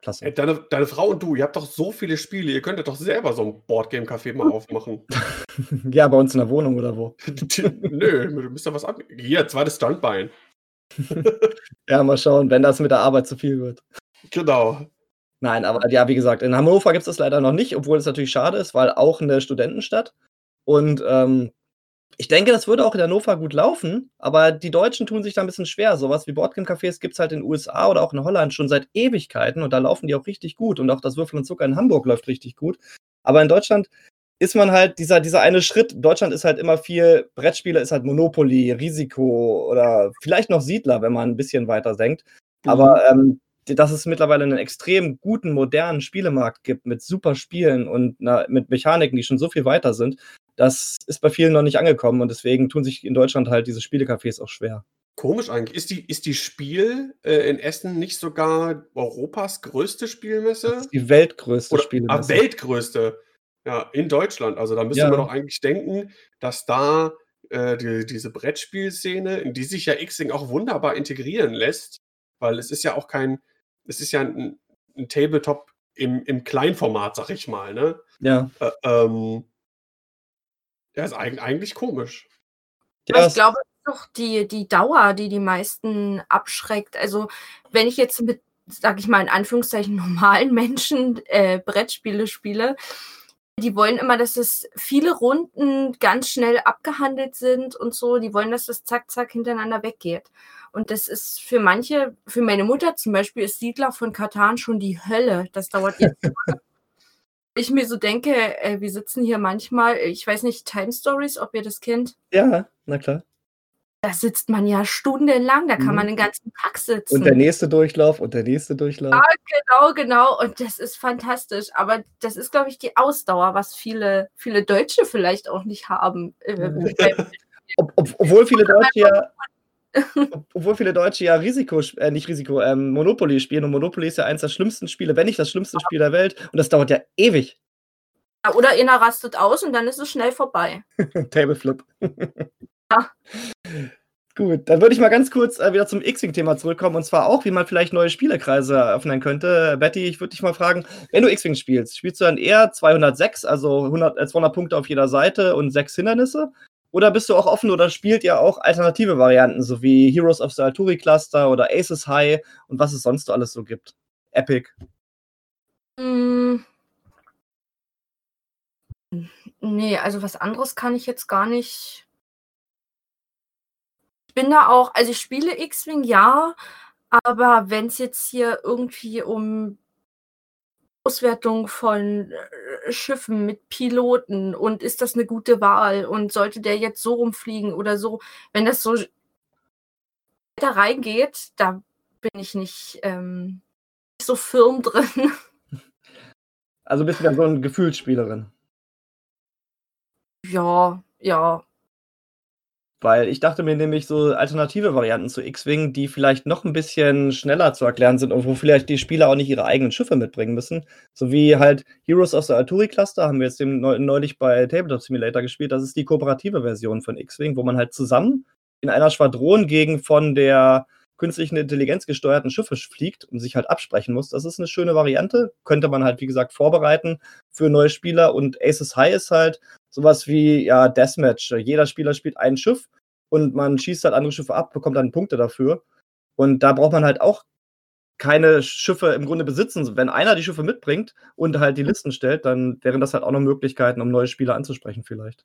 klasse. Ey, deine, deine Frau und du, ihr habt doch so viele Spiele, ihr könntet doch selber so ein Boardgame-Café mal aufmachen. Ja, bei uns in der Wohnung oder wo? Nö, du müsst ja was ab. Hier, zweites Standbein. Ja, mal schauen, wenn das mit der Arbeit zu viel wird. Genau. Nein, aber ja, wie gesagt, in Hannover gibt es das leider noch nicht, obwohl es natürlich schade ist, weil auch eine Studentenstadt. Und ähm, ich denke, das würde auch in Hannover gut laufen, aber die Deutschen tun sich da ein bisschen schwer. Sowas wie Boardgame-Cafés gibt es halt in den USA oder auch in Holland schon seit Ewigkeiten und da laufen die auch richtig gut. Und auch das Würfel und Zucker in Hamburg läuft richtig gut. Aber in Deutschland ist man halt, dieser, dieser eine Schritt, Deutschland ist halt immer viel, Brettspiele ist halt Monopoly, Risiko oder vielleicht noch Siedler, wenn man ein bisschen weiter denkt. Aber ähm, dass es mittlerweile einen extrem guten, modernen Spielemarkt gibt mit super Spielen und na, mit Mechaniken, die schon so viel weiter sind, das ist bei vielen noch nicht angekommen und deswegen tun sich in Deutschland halt diese Spielecafés auch schwer. Komisch eigentlich. Ist die, ist die Spiel äh, in Essen nicht sogar Europas größte Das Spielmesse? ist die weltgrößte Oder ah, Spielemesse. weltgrößte. Ja, in Deutschland. Also da müsste Ja. man doch eigentlich denken, dass da äh, die, diese Brettspielszene, in die sich ja X-Wing auch wunderbar integrieren lässt, weil es ist ja auch kein, es ist ja ein, ein Tabletop im, im Kleinformat, sag ich mal, ne? ja. Äh, ähm, ja, ist eig eigentlich komisch. Ja, ich glaube, es ist doch die, die Dauer, die die meisten abschreckt. Also, wenn ich jetzt mit, sag ich mal in Anführungszeichen, normalen Menschen äh, Brettspiele spiele, die wollen immer, dass es viele Runden ganz schnell abgehandelt sind und so. Die wollen, dass das zack, zack hintereinander weggeht. Und das ist für manche, für meine Mutter zum Beispiel, ist Siedler von Katan schon die Hölle. Das dauert jetzt. Ich mir so denke, äh, wir sitzen hier manchmal, ich weiß nicht, Time Stories, ob ihr das kennt. ja, na klar. Da sitzt man ja stundenlang, da kann Mhm. man den ganzen Tag sitzen. Und der nächste Durchlauf und der nächste Durchlauf. genau, genau. Und das ist fantastisch. Aber das ist, glaube ich, die Ausdauer, was viele, viele Deutsche vielleicht auch nicht haben. Äh, beim- Ob, ob, obwohl viele Deutsche ja, obwohl viele Deutsche ja Risiko, äh, nicht Risiko, ähm, Monopoly spielen und Monopoly ist ja eins der schlimmsten Spiele, wenn nicht das schlimmste Spiel der Welt und das dauert ja ewig. Oder einer rastet aus und dann ist es schnell vorbei. Tableflip. Ja. Gut, dann würde ich mal ganz kurz äh, wieder zum X-Wing-Thema zurückkommen und zwar auch, wie man vielleicht neue Spielekreise eröffnen könnte. Betty, ich würde dich mal fragen, wenn du X-Wing spielst, spielst du dann eher 206, also 100, äh, 200 Punkte auf jeder Seite und sechs Hindernisse? Oder bist du auch offen oder spielt ihr auch alternative Varianten, so wie Heroes of the Alturi Cluster oder Aces High und was es sonst so alles so gibt? Epic. Hm. Nee, also was anderes kann ich jetzt gar nicht. Ich bin da auch, also ich spiele X-Wing, ja, aber wenn es jetzt hier irgendwie um Auswertung von äh, Schiffen mit Piloten und ist das eine gute Wahl und sollte der jetzt so rumfliegen oder so, wenn das so da reingeht, da bin ich nicht, ähm, nicht so firm drin. Also bist du dann so eine Gefühlsspielerin. Ja, ja. Weil ich dachte mir nämlich so alternative Varianten zu X-Wing, die vielleicht noch ein bisschen schneller zu erklären sind und wo vielleicht die Spieler auch nicht ihre eigenen Schiffe mitbringen müssen. So wie halt Heroes of the Alturi Cluster haben wir jetzt neulich bei Tabletop Simulator gespielt. Das ist die kooperative Version von X-Wing, wo man halt zusammen in einer Schwadron gegen von der künstlichen Intelligenz gesteuerten Schiffe fliegt und sich halt absprechen muss. Das ist eine schöne Variante. Könnte man halt, wie gesagt, vorbereiten für neue Spieler. Und Aces High ist halt sowas wie ja, Deathmatch. Jeder Spieler spielt ein Schiff und man schießt halt andere Schiffe ab, bekommt dann Punkte dafür. Und da braucht man halt auch keine Schiffe im Grunde besitzen. Wenn einer die Schiffe mitbringt und halt die Listen stellt, dann wären das halt auch noch Möglichkeiten, um neue Spieler anzusprechen vielleicht.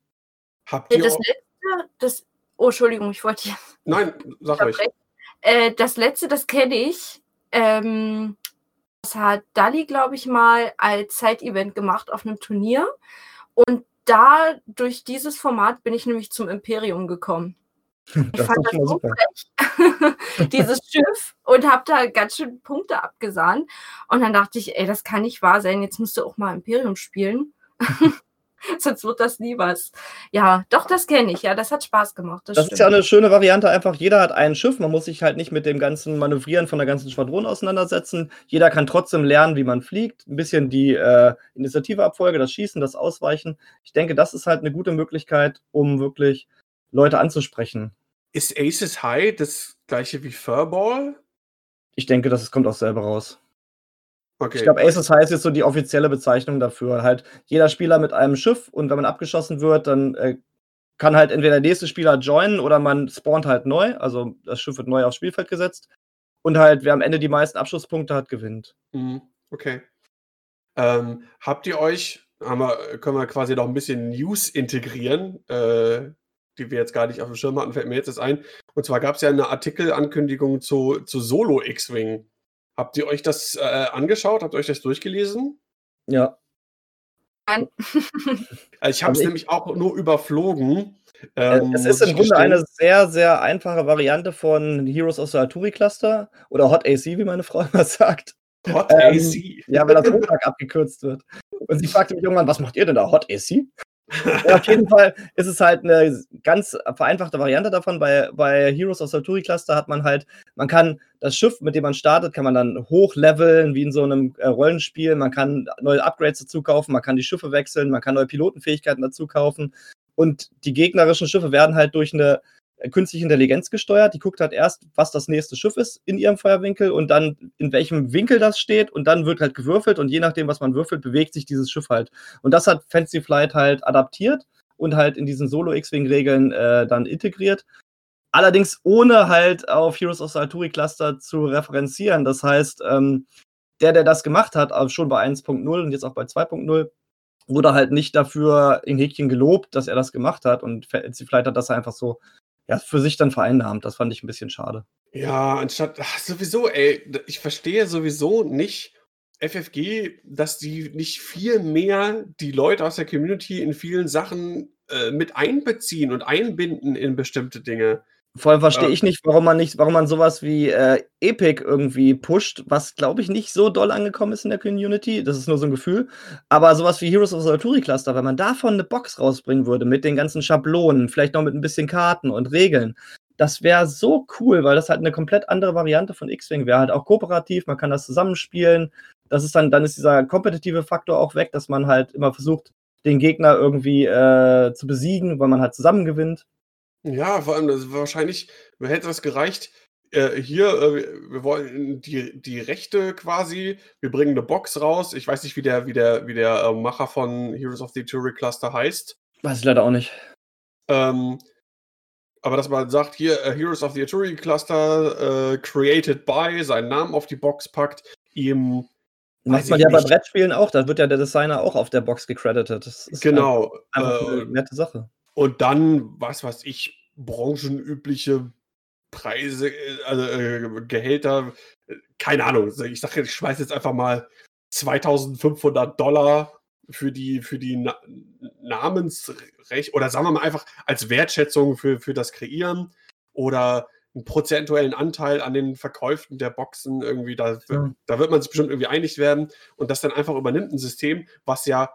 Habt ihr Das letzte, das, Oh, Entschuldigung, ich wollte hier. Nein, sag ruhig. Äh, das letzte, das kenne ich. Ähm, das hat Dali, glaube ich, mal als Side-Event gemacht auf einem Turnier. Und da, durch dieses Format, bin ich nämlich zum Imperium gekommen. Ich Das fand das so frech, dieses Schiff, und habe da ganz schön Punkte abgesahnt. Und dann dachte ich, ey, das kann nicht wahr sein, jetzt musst du auch mal Imperium spielen. Sonst wird das nie was. Ja, doch, das kenne ich, ja, das hat Spaß gemacht. Das, Das ist ja eine schöne Variante, einfach jeder hat ein Schiff, man muss sich halt nicht mit dem ganzen Manövrieren von der ganzen Schwadron auseinandersetzen. Jeder kann trotzdem lernen, wie man fliegt, ein bisschen die äh, Initiativeabfolge, das Schießen, das Ausweichen. Ich denke, das ist halt eine gute Möglichkeit, um wirklich Leute anzusprechen. Ist Aces High das gleiche wie Furball? Ich denke, das kommt auch selber raus. Okay. Ich glaube, Aces ist jetzt so die offizielle Bezeichnung dafür. Halt jeder Spieler mit einem Schiff und wenn man abgeschossen wird, dann äh, kann halt entweder der nächste Spieler joinen oder man spawnt halt neu. Also das Schiff wird neu aufs Spielfeld gesetzt. Und halt, wer am Ende die meisten Abschusspunkte hat, gewinnt. Mhm, Okay. Ähm, habt ihr euch, wir, können wir quasi noch ein bisschen News integrieren, äh, die wir jetzt gar nicht auf dem Schirm hatten, fällt mir jetzt das ein. Und zwar gab es ja eine Artikelankündigung zu, zu Solo X-Wing. Habt ihr euch das äh, angeschaut? Habt ihr euch das durchgelesen? Ja. Nein. Also ich habe es Also ich- nämlich auch nur überflogen. Äh, Ähm, es ist im Grunde gestehen. eine sehr, sehr einfache Variante von Heroes of the Arturi Cluster oder Hot AC, wie meine Frau immer sagt. Hot ähm, AC. Ja, weil das Hochlag abgekürzt wird. Und sie fragte mich irgendwann, was macht ihr denn da? Hot AC? Ja, auf jeden Fall ist es halt eine ganz vereinfachte Variante davon. Bei, bei Heroes of Salturi Cluster hat man halt, man kann das Schiff, mit dem man startet, kann man dann hochleveln, wie in so einem äh, Rollenspiel. Man kann neue Upgrades dazu kaufen, man kann die Schiffe wechseln, man kann neue Pilotenfähigkeiten dazu kaufen. Und die gegnerischen Schiffe werden halt durch eine künstliche Intelligenz gesteuert. Die guckt halt erst, was das nächste Schiff ist in ihrem Feuerwinkel und dann in welchem Winkel das steht und dann wird halt gewürfelt und je nachdem, was man würfelt, bewegt sich dieses Schiff halt. Und das hat Fancy Flight halt adaptiert und halt in diesen Solo-X-Wing-Regeln äh, dann integriert. Allerdings ohne halt auf Heroes of the Arturi Cluster zu referenzieren. Das heißt, ähm, der, der das gemacht hat, auch schon bei 1.0 und jetzt auch bei 2.0, wurde halt nicht dafür in Häkchen gelobt, dass er das gemacht hat. Und Fancy Flight hat das einfach so ja, für sich dann vereinnahmt. Das fand ich ein bisschen schade. Ja, anstatt, ach, sowieso, ey, ich verstehe sowieso nicht FFG, dass die nicht viel mehr die Leute aus der Community in vielen Sachen äh, mit einbeziehen und einbinden in bestimmte Dinge. Vor allem verstehe Ja. ich nicht, warum man nicht, warum man sowas wie äh, Epic irgendwie pusht, was glaube ich nicht so doll angekommen ist in der Community. Das ist nur so ein Gefühl. Aber sowas wie Heroes of the Arturi Cluster, wenn man davon eine Box rausbringen würde mit den ganzen Schablonen, vielleicht noch mit ein bisschen Karten und Regeln, das wäre so cool, weil das halt eine komplett andere Variante von X-Wing wäre. Halt auch kooperativ, man kann das zusammenspielen. Das ist dann, dann ist dieser kompetitive Faktor auch weg, dass man halt immer versucht, den Gegner irgendwie äh, zu besiegen, weil man halt zusammen gewinnt. Ja, vor allem, das wahrscheinlich hätte das gereicht. Äh, hier, äh, wir wollen die, die Rechte quasi, wir bringen eine Box raus. Ich weiß nicht, wie der, wie der, wie der äh, Macher von Heroes of the Artillery Cluster heißt. Weiß ich leider auch nicht. Ähm, aber dass man sagt, hier, äh, Heroes of the Artillery Cluster, äh, created by, seinen Namen auf die Box packt, ihm. Macht man ja bei. Brettspielen auch, da wird ja der Designer auch auf der Box gecredited. Das ist Genau. Einfach äh, eine nette Sache. Und dann, was weiß ich, branchenübliche Preise, äh, also äh, Gehälter, äh, keine Ahnung. Ich sage, ich schmeiß jetzt einfach mal 2500 Dollar für die, für die Na Namensrecht oder sagen wir mal einfach als Wertschätzung für, für das Kreieren oder einen prozentuellen Anteil an den Verkäufen der Boxen irgendwie, da, Ja. da wird man sich bestimmt irgendwie einig werden und das dann einfach übernimmt ein System, was ja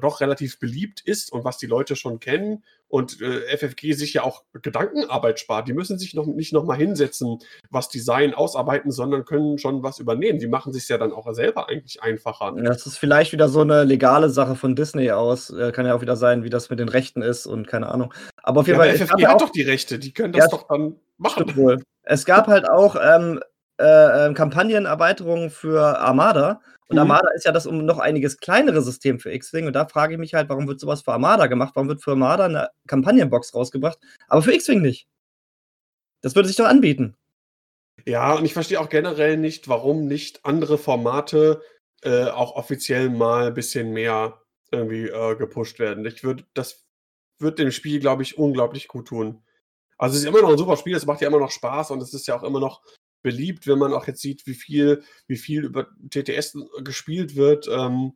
doch relativ beliebt ist und was die Leute schon kennen und äh, FFG sich ja auch Gedankenarbeit spart. Die müssen sich noch nicht nochmal hinsetzen, was Design ausarbeiten, sondern können schon was übernehmen. Die machen sich ja dann auch selber eigentlich einfacher. Das ist vielleicht wieder so eine legale Sache von Disney aus. Äh, kann ja auch wieder sein, wie das mit den Rechten ist und keine Ahnung. Aber auf Ja, jeden aber Fall. FFG ja hat doch die Rechte, die können das Ja, doch dann machen. Wohl. Es gab halt auch ähm, äh, ähm, Kampagnenerweiterungen für Armada. Und Mhm. Armada ist ja das um noch einiges kleinere System für X-Wing. Und da frage ich mich halt, warum wird sowas für Armada gemacht? Warum wird für Armada eine Kampagnenbox rausgebracht, aber für X-Wing nicht? Das würde sich doch anbieten. Ja, und ich verstehe auch generell nicht, warum nicht andere Formate äh, auch offiziell mal ein bisschen mehr irgendwie äh, gepusht werden. Ich würde, das wird dem Spiel, glaube ich, unglaublich gut tun. Also es ist immer noch ein super Spiel, es macht ja immer noch Spaß und es ist ja auch immer noch beliebt, wenn man auch jetzt sieht, wie viel, wie viel über TTS gespielt wird. Ähm,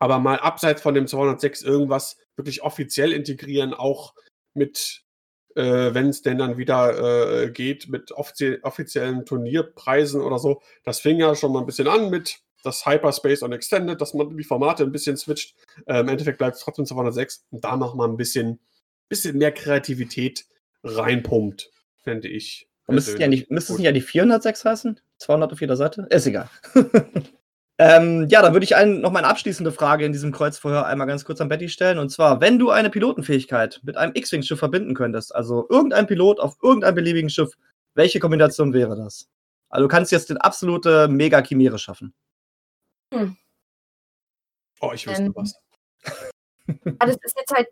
aber mal abseits von dem 206 irgendwas wirklich offiziell integrieren, auch mit, äh, wenn es denn dann wieder äh, geht, mit offizie offiziellen Turnierpreisen oder so. Das fing ja schon mal ein bisschen an mit das Hyperspace und Extended, dass man die Formate ein bisschen switcht. Äh, Im Endeffekt bleibt es trotzdem 206 und da noch mal ein bisschen, bisschen mehr Kreativität reinpumpt, fände ich. Müsste es, ja nicht, müsste es nicht ja die 406 heißen? 200 auf jeder Seite? Ist egal. ähm, ja, dann würde ich ein, noch mal eine abschließende Frage in diesem Kreuzverhör einmal ganz kurz an Betty stellen. Und zwar, wenn du eine Pilotenfähigkeit mit einem X-Wing-Schiff verbinden könntest, also irgendein Pilot auf irgendeinem beliebigen Schiff, welche Kombination wäre das? Also du kannst jetzt den absolute Mega-Chimäre schaffen. Hm. Oh, ich wüsste ähm, was. Ah, das ist jetzt halt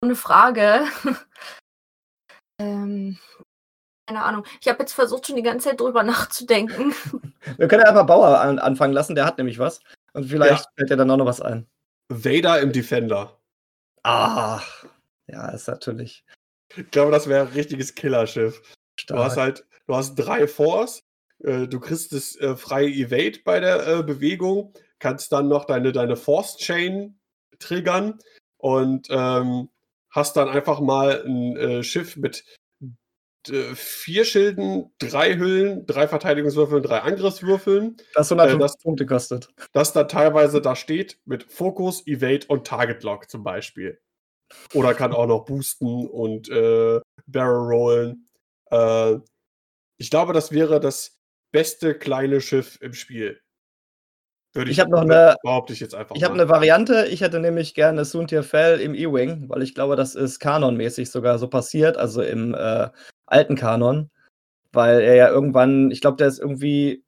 eine Frage. ähm, keine Ahnung. Ich habe jetzt versucht, schon die ganze Zeit drüber nachzudenken. Wir können ja einfach Bauer an, anfangen lassen, der hat nämlich was. Und vielleicht ja. fällt dir dann auch noch was ein. Vader im Defender. Ach, ja, ist natürlich. Ich glaube, das wäre ein richtiges Killerschiff. Du hast halt, du hast drei Force, äh, du kriegst das äh, freie Evade bei der äh, Bewegung, kannst dann noch deine, deine Force Chain triggern und ähm, hast dann einfach mal ein äh, Schiff mit äh, vier Schilden, drei Hüllen, drei Verteidigungswürfeln, drei Angriffswürfeln. Das 150 äh, das, Punkte kostet. Das da teilweise da steht mit Fokus, Evade und Target Lock zum Beispiel. Oder kann auch noch boosten und äh, Barrel rollen. Äh, ich glaube, das wäre das beste kleine Schiff im Spiel. Würde ich, ich habe noch eine, behaupte ich jetzt einfach. Ich habe eine Variante. Ich hätte nämlich gerne Suntir Fell im E-Wing, weil ich glaube, das ist kanonmäßig sogar so passiert, also im äh, alten Kanon, weil er ja irgendwann, ich glaube, der ist irgendwie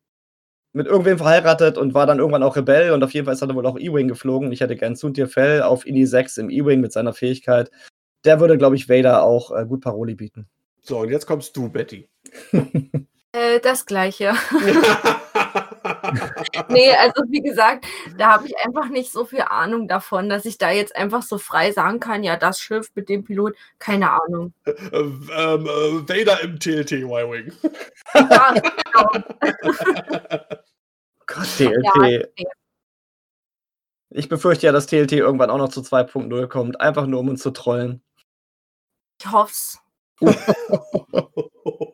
mit irgendwem verheiratet und war dann irgendwann auch Rebell und auf jeden Fall ist er wohl auch E-Wing geflogen. Ich hätte gern Suntir Fell auf Ini 6 im E-Wing mit seiner Fähigkeit. Der würde, glaube ich, Vader auch äh, gut Paroli bieten. So, und jetzt kommst du, Betty. äh, das gleiche. nee, also wie gesagt, da habe ich einfach nicht so viel Ahnung davon, dass ich da jetzt einfach so frei sagen kann, ja, das Schiff mit dem Pilot, keine Ahnung. Äh, ähm, äh, Vader im TLT Y-Wing. ja, genau. Gott, TLT. Ja, ich befürchte ja, dass TLT irgendwann auch noch zu 2.0 kommt, einfach nur um uns zu trollen. Ich hoff's. Wir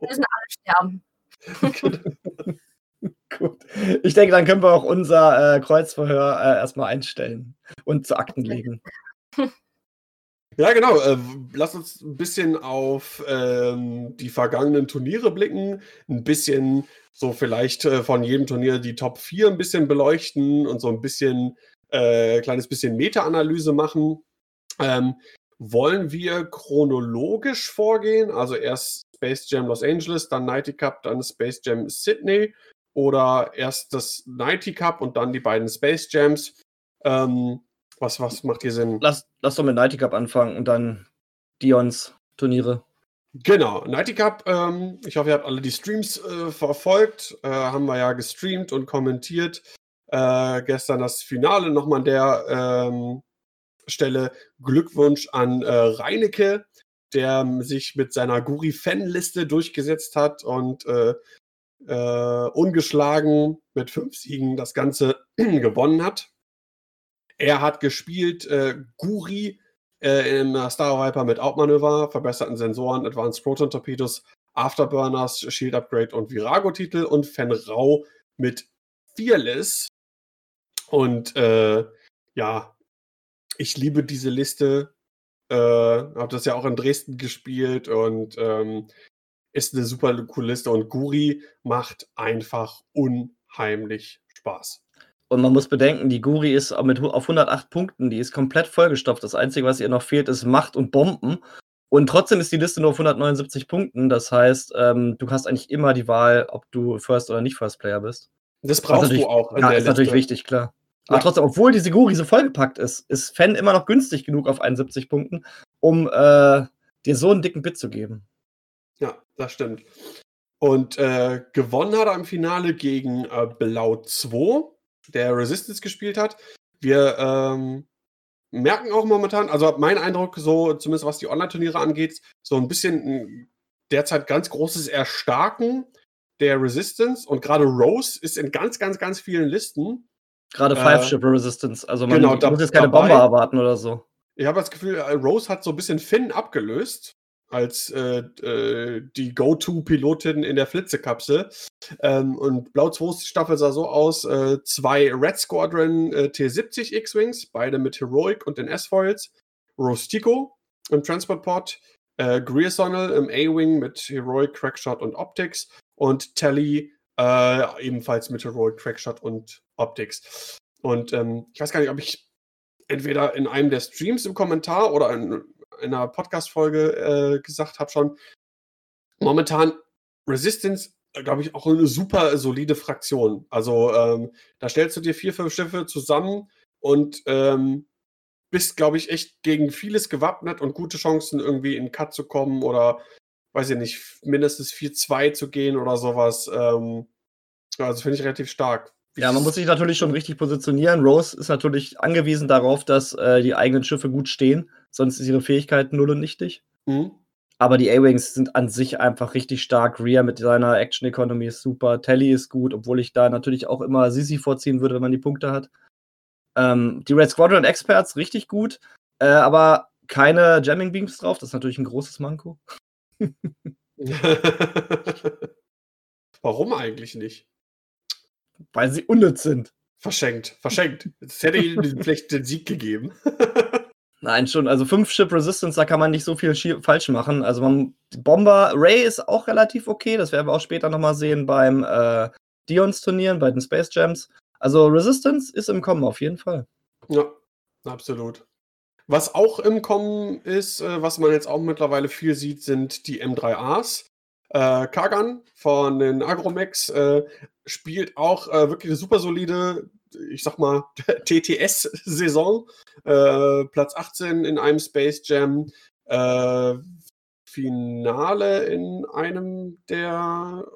müssen alle sterben. Gut. Ich denke, dann können wir auch unser äh, Kreuzverhör äh, erstmal einstellen und zu Akten legen. Ja, genau. Äh, lass uns ein bisschen auf ähm, die vergangenen Turniere blicken. Ein bisschen so vielleicht äh, von jedem Turnier die Top 4 ein bisschen beleuchten und so ein bisschen, äh, kleines bisschen Meta-Analyse machen. Ähm, wollen wir chronologisch vorgehen? Also erst Space Jam Los Angeles, dann Nighty Cup, dann Space Jam Sydney oder erst das Nighty Cup und dann die beiden Space Jams. Ähm, was, was macht hier Sinn? Lass, lass doch mit Nighty Cup anfangen und dann Dions Turniere. Genau, Nighty Cup, ähm, ich hoffe, ihr habt alle die Streams äh, verfolgt. Äh, haben wir ja gestreamt und kommentiert. Äh, gestern das Finale nochmal an der ähm, Stelle. Glückwunsch an äh, Reinecke, der sich mit seiner Guri-Fan-Liste durchgesetzt hat und äh, ungeschlagen mit fünf Siegen das Ganze gewonnen hat. Er hat gespielt äh, Guri äh, im Star Viper mit Outmanöver, verbesserten Sensoren, Advanced Proton Torpedos, Afterburners, Shield Upgrade und Virago-Titel und Fenrau mit Fearless. Und äh, ja, ich liebe diese Liste. Äh, habe das ja auch in Dresden gespielt und ähm, ist eine super coole Liste und Guri macht einfach unheimlich Spaß. Und man muss bedenken, die Guri ist mit, auf 108 Punkten, die ist komplett vollgestopft. Das Einzige, was ihr noch fehlt, ist Macht und Bomben. Und trotzdem ist die Liste nur auf 179 Punkten. Das heißt, ähm, du hast eigentlich immer die Wahl, ob du First oder nicht First Player bist. Das brauchst du auch. Ja, ist Liste. natürlich wichtig, klar. Aber ja. trotzdem, obwohl diese Guri so vollgepackt ist, ist Fan immer noch günstig genug auf 71 Punkten, um äh, dir so einen dicken Bit zu geben. Ja, das stimmt. Und äh, gewonnen hat er im Finale gegen äh, Blau 2, der Resistance gespielt hat. Wir ähm, merken auch momentan, also mein Eindruck, so zumindest was die Online-Turniere angeht, so ein bisschen ein derzeit ganz großes Erstarken der Resistance und gerade Rose ist in ganz, ganz, ganz vielen Listen. Gerade äh, Resistance, also man genau, muss jetzt keine Bomber erwarten oder so. Ich habe das Gefühl, äh, Rose hat so ein bisschen Finn abgelöst als äh, äh, die Go-To-Pilotin in der Flitzekapsel. Ähm, und Blau 2 Staffel sah so aus: äh, zwei Red Squadron äh, T70 X-Wings, beide mit Heroic und den S-Foils. Rostico im Transportport, äh, Griersonal im A-Wing mit Heroic, Crackshot und Optics und Tally äh, ebenfalls mit Heroic, Crackshot und Optics. Und ähm, ich weiß gar nicht, ob ich entweder in einem der Streams im Kommentar oder in, in einer Podcast-Folge äh, gesagt habe schon, momentan Resistance, glaube ich, auch eine super solide Fraktion. Also ähm, da stellst du dir vier, fünf Schiffe zusammen und ähm, bist, glaube ich, echt gegen vieles gewappnet und gute Chancen, irgendwie in Cut zu kommen oder, weiß ich nicht, mindestens 4-2 zu gehen oder sowas. Ähm, also finde ich relativ stark. Ja, man muss sich natürlich schon richtig positionieren. Rose ist natürlich angewiesen darauf, dass äh, die eigenen Schiffe gut stehen, sonst ist ihre Fähigkeit null und nichtig. Mhm. Aber die A-Wings sind an sich einfach richtig stark. Rhea mit seiner Action Economy ist super. Telly ist gut, obwohl ich da natürlich auch immer Sisi vorziehen würde, wenn man die Punkte hat. Ähm, die Red Squadron Experts richtig gut, äh, aber keine Jamming Beams drauf. Das ist natürlich ein großes Manko. Warum eigentlich nicht? Weil sie unnütz sind. Verschenkt, verschenkt. Das hätte ihnen vielleicht den Sieg gegeben. Nein, schon. Also 5 Ship Resistance, da kann man nicht so viel falsch machen. Also man, Bomber Ray ist auch relativ okay. Das werden wir auch später nochmal sehen beim äh, Dions-Turnieren, bei den Space Jams. Also Resistance ist im Kommen auf jeden Fall. Ja, absolut. Was auch im Kommen ist, äh, was man jetzt auch mittlerweile viel sieht, sind die M3As. Äh, Kagan von den Agromex äh, spielt auch äh, wirklich eine super solide, ich sag mal, TTS-Saison. Äh, Platz 18 in einem Space Jam. Äh, Finale in einem der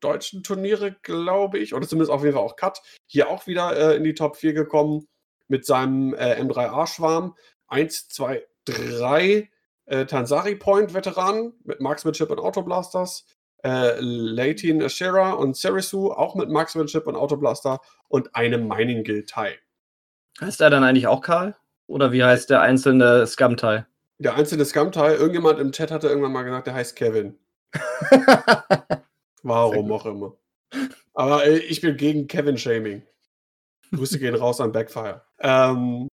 deutschen Turniere, glaube ich. Oder zumindest auf jeden Fall auch Cut. Hier auch wieder äh, in die Top 4 gekommen mit seinem M3A-Schwarm. 1, 2, 3 äh, Tansari Point Veteranen mit Marksmanship und Autoblasters, äh, Leitin Ashera und Serisu auch mit Marksmanship und Autoblaster und einem Mining Guild Thai. Heißt der dann eigentlich auch Karl? Oder wie heißt der einzelne Scum Thai? Der einzelne Scum Thai, irgendjemand im Chat hatte irgendwann mal gesagt, der heißt Kevin. Warum auch immer. Aber äh, ich bin gegen Kevin-Shaming. Grüße gehen raus an Backfire. Ähm,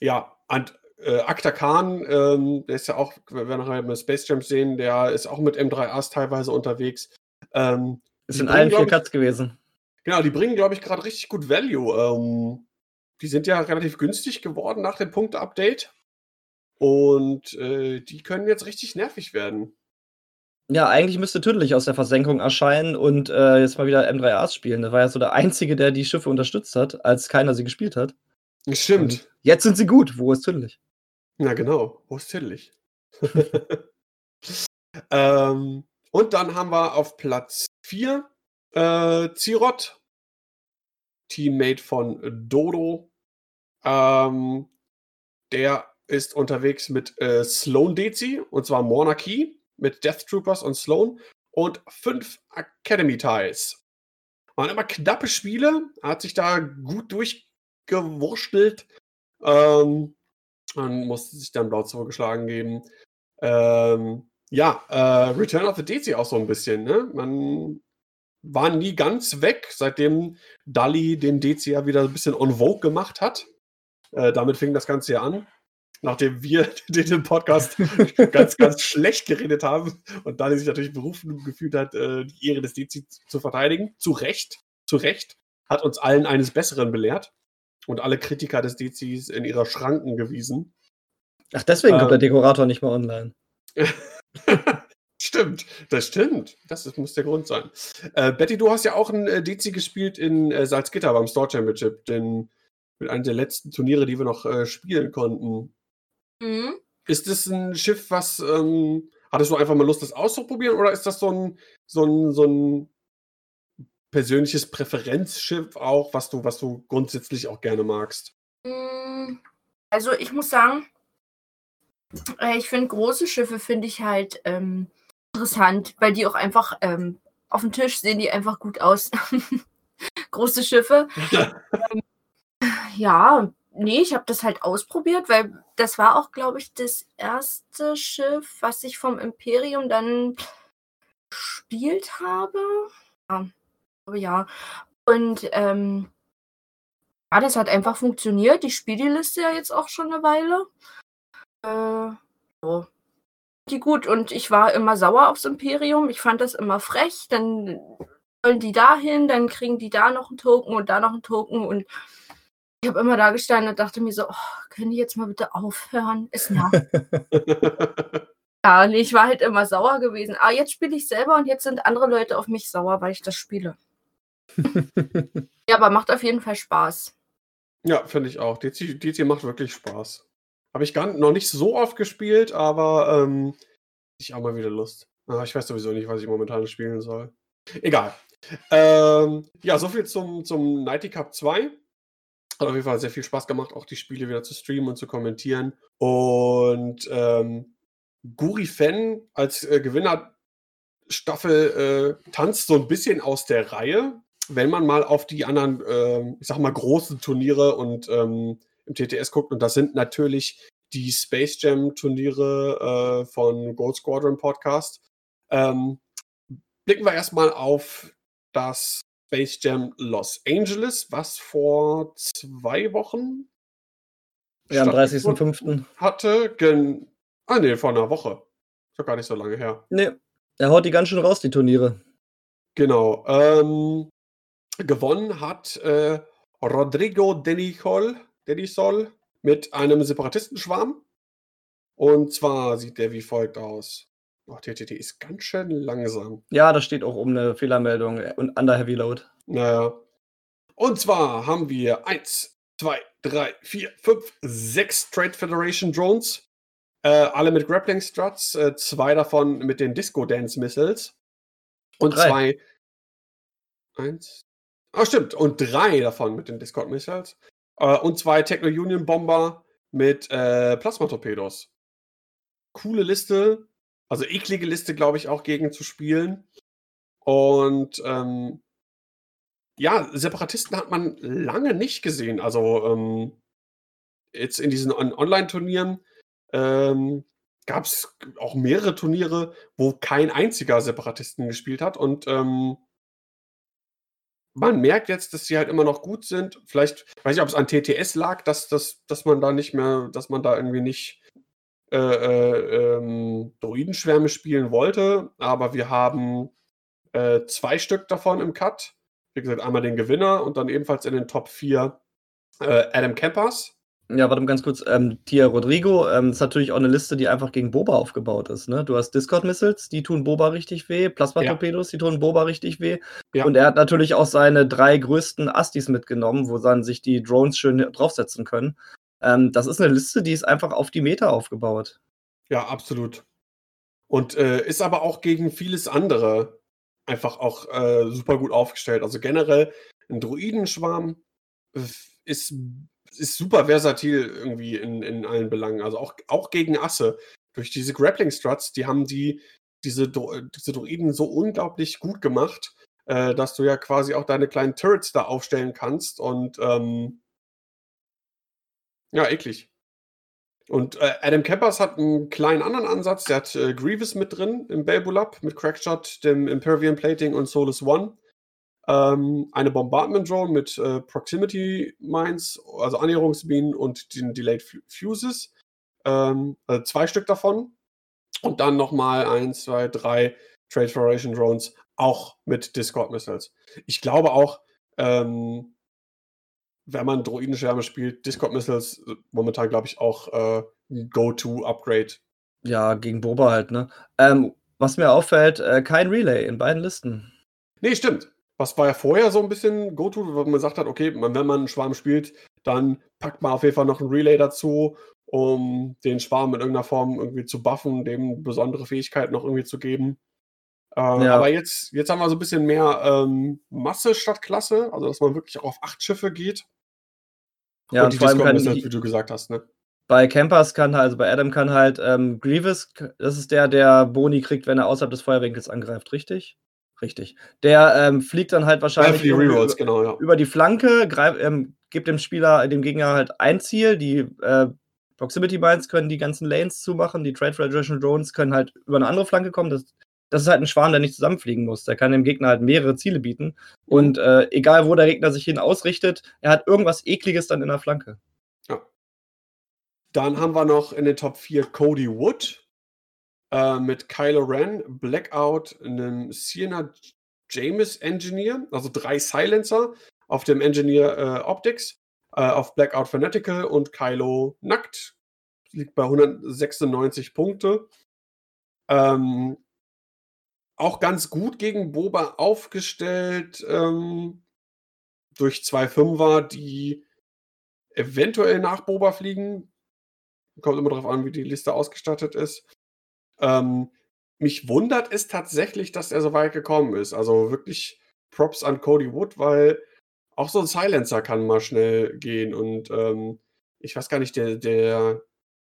ja, und äh, Akta Khan, ähm, der ist ja auch, wenn wir nachher mit Space Jam sehen, der ist auch mit M3As teilweise unterwegs. Ähm, ist in allen vier Cuts gewesen. Genau, die bringen, glaube ich, gerade richtig gut Value. Ähm, die sind ja relativ günstig geworden nach dem Punkte-Update. Und äh, die können jetzt richtig nervig werden. Ja, eigentlich müsste Tüdelig aus der Versenkung erscheinen und äh, jetzt mal wieder M3As spielen. Das war ja so der Einzige, der die Schiffe unterstützt hat, als keiner sie gespielt hat. Stimmt. Und jetzt sind sie gut. Wo ist Tüdelig? Ja, genau. Wo ist Tüdelig? ähm, und dann haben wir auf Platz 4 äh, Zirot, Teammate von Dodo. Ähm, der ist unterwegs mit äh, Sloan Dezi, und zwar Monarchy mit Death Troopers und Sloan und fünf Academy Ties. Waren immer knappe Spiele, hat sich da gut durchgewurschtelt. Ähm, man musste sich dann blau zugeschlagen geben. Ähm, ja, äh, Return of the DC auch so ein bisschen. Ne? Man war nie ganz weg, seitdem Dali den DC ja wieder ein bisschen on vogue gemacht hat. Äh, damit fing das Ganze ja an nachdem wir den Podcast ganz, ganz schlecht geredet haben und Dani sich natürlich berufen gefühlt hat, äh, die Ehre des DC zu verteidigen. Zu Recht, zu Recht, hat uns allen eines Besseren belehrt und alle Kritiker des DCs in ihrer Schranken gewiesen. Ach, deswegen ähm, kommt der Dekorator nicht mehr online. stimmt, das stimmt. Das, das, muss der Grund sein. Äh, Betty, du hast ja auch ein äh, DC gespielt in äh, Salzgitter beim Store Championship, denn mit einem der letzten Turniere, die wir noch äh, spielen konnten. Mhm. Ist das ein Schiff, was ähm, hattest du einfach mal Lust, das auszuprobieren, oder ist das so ein, so ein, so ein persönliches Präferenzschiff auch, was du, was du grundsätzlich auch gerne magst? Mm, Also ich muss sagen, äh, ich finde große Schiffe finde ich halt ähm, interessant, weil die auch einfach ähm, auf dem Tisch sehen die einfach gut aus. große Schiffe. ähm, ja, nee, ich habe das halt ausprobiert, weil das war auch, glaube ich, das erste Schiff, was ich vom Imperium dann gespielt habe. Ja, ja. Und ähm, ja, das hat einfach funktioniert. Ich spiele die Liste ja jetzt auch schon eine Weile. Äh, so. Die gut und ich war immer sauer aufs Imperium. Ich fand das immer frech. Dann wollen die dahin, dann kriegen die da noch einen Token und da noch einen Token und ich habe immer da gestanden und dachte mir so, oh, können die jetzt mal bitte aufhören? Es nervt. ja, nee, ich war halt immer sauer gewesen. Aber ah, jetzt spiele ich selber und jetzt sind andere Leute auf mich sauer, weil ich das spiele. ja, aber macht auf jeden Fall Spaß. Ja, finde ich auch. DC, DC macht wirklich Spaß. Habe ich gar, noch nicht so oft gespielt, aber ähm, ich auch mal wieder Lust. Ah, ich weiß sowieso nicht, was ich momentan spielen soll. Egal. Ähm, ja, soviel zum, zum Nighty Cup 2. Hat auf jeden Fall sehr viel Spaß gemacht, auch die Spiele wieder zu streamen und zu kommentieren. Und ähm, Guri Fan als äh, Gewinner Staffel äh, tanzt so ein bisschen aus der Reihe, wenn man mal auf die anderen, äh, ich sag mal, großen Turniere und ähm, im TTS guckt. Und das sind natürlich die Space Jam Turniere äh, von Gold Squadron Podcast. Ähm, blicken wir erstmal auf das Space Jam Los Angeles, was vor zwei Wochen ja, am 30.05. hatte. Gen ah, nee, vor einer Woche. Ist doch gar nicht so lange her. Nee, er haut die ganz schön raus, die Turniere. Genau. Ähm, gewonnen hat äh, Rodrigo Denisol, Denisol mit einem Separatistenschwarm. Und zwar sieht der wie folgt aus. Oh, TTT ist ganz schön langsam. Ja, da steht auch um eine Fehlermeldung und under Heavy Load. Naja. Und zwar haben wir 1, 2, 3, 4, 5, 6 Trade Federation Drones. Äh, alle mit Grappling Struts. Äh, zwei davon mit den Disco Dance Missiles. Und drei. zwei. Eins. Ah, stimmt. Und drei davon mit den Discord Missiles. Äh, und zwei Techno Union Bomber mit äh, Plasma-Torpedos. Coole Liste. Also eklige Liste, glaube ich, auch gegen zu spielen. Und ähm, ja, Separatisten hat man lange nicht gesehen. Also ähm, jetzt in diesen On Online-Turnieren ähm, gab es auch mehrere Turniere, wo kein einziger Separatisten gespielt hat. Und ähm, man merkt jetzt, dass sie halt immer noch gut sind. Vielleicht, weiß ich, ob es an TTS lag, dass, dass, dass man da nicht mehr, dass man da irgendwie nicht äh, äh, ähm, Druidenschwärme spielen wollte, aber wir haben äh, zwei Stück davon im Cut. Wie gesagt, einmal den Gewinner und dann ebenfalls in den Top 4 äh, Adam Campers. Ja, warte mal ganz kurz. Ähm, Tia Rodrigo ähm, ist natürlich auch eine Liste, die einfach gegen Boba aufgebaut ist. Ne? Du hast Discord-Missiles, die tun Boba richtig weh, Plasma-Torpedos, ja. die tun Boba richtig weh. Ja. Und er hat natürlich auch seine drei größten Astis mitgenommen, wo dann sich die Drones schön draufsetzen können. Ähm, das ist eine Liste, die ist einfach auf die Meta aufgebaut. Ja, absolut. Und äh, ist aber auch gegen vieles andere einfach auch äh, super gut aufgestellt. Also generell ein Druidenschwarm ist, ist super versatil irgendwie in, in allen Belangen. Also auch, auch gegen Asse. Durch diese Grappling Struts, die haben die, diese, diese Druiden so unglaublich gut gemacht, äh, dass du ja quasi auch deine kleinen Turrets da aufstellen kannst und ähm, ja, eklig. Und äh, Adam Keppers hat einen kleinen anderen Ansatz. Der hat äh, Grievous mit drin im Babulab mit Crackshot, dem Impervium Plating und Solus One. Ähm, eine Bombardment Drone mit äh, Proximity Mines, also Annäherungsminen und den Delayed Fuses. Ähm, also zwei Stück davon. Und dann nochmal eins, zwei, drei Trade Federation Drones, auch mit Discord Missiles. Ich glaube auch, ähm, wenn man Droidenschwärme spielt, Discord Missiles äh, momentan, glaube ich, auch äh, ein Go-To-Upgrade. Ja, gegen Boba halt, ne? Ähm, was mir auffällt, äh, kein Relay in beiden Listen. Nee, stimmt. Was war ja vorher so ein bisschen Go-To, wo man gesagt hat, okay, wenn man einen Schwarm spielt, dann packt man auf jeden Fall noch ein Relay dazu, um den Schwarm in irgendeiner Form irgendwie zu buffen, dem besondere Fähigkeiten noch irgendwie zu geben. Ähm, ja. Aber jetzt, jetzt haben wir so ein bisschen mehr ähm, Masse statt Klasse, also dass man wirklich auch auf acht Schiffe geht. Ja, und, und vor allem kann die, wie du gesagt hast, ne? Bei Campers kann halt, also bei Adam kann halt ähm, Grievous, das ist der, der Boni kriegt, wenn er außerhalb des Feuerwinkels angreift, richtig? Richtig. Der ähm, fliegt dann halt wahrscheinlich die Rerolls, genau, ja. über die Flanke, greif, ähm, gibt dem Spieler, dem Gegner halt ein Ziel. Die äh, Proximity Mines können die ganzen Lanes zumachen, die Trade Federation Drones können halt über eine andere Flanke kommen. Das, das ist halt ein Schwarm, der nicht zusammenfliegen muss. Der kann dem Gegner halt mehrere Ziele bieten. Und äh, egal, wo der Gegner sich hin ausrichtet, er hat irgendwas Ekliges dann in der Flanke. Ja. Dann haben wir noch in den Top 4 Cody Wood äh, mit Kylo Ren, Blackout, einem Sienna James Engineer, also drei Silencer auf dem Engineer äh, Optics, äh, auf Blackout Fanatical und Kylo nackt. Liegt bei 196 Punkte. Ähm, auch ganz gut gegen Boba aufgestellt. Ähm, durch zwei Fünfer, die eventuell nach Boba fliegen. Kommt immer darauf an, wie die Liste ausgestattet ist. Ähm, mich wundert es tatsächlich, dass er so weit gekommen ist. Also wirklich Props an Cody Wood, weil auch so ein Silencer kann mal schnell gehen. Und ähm, ich weiß gar nicht, der, der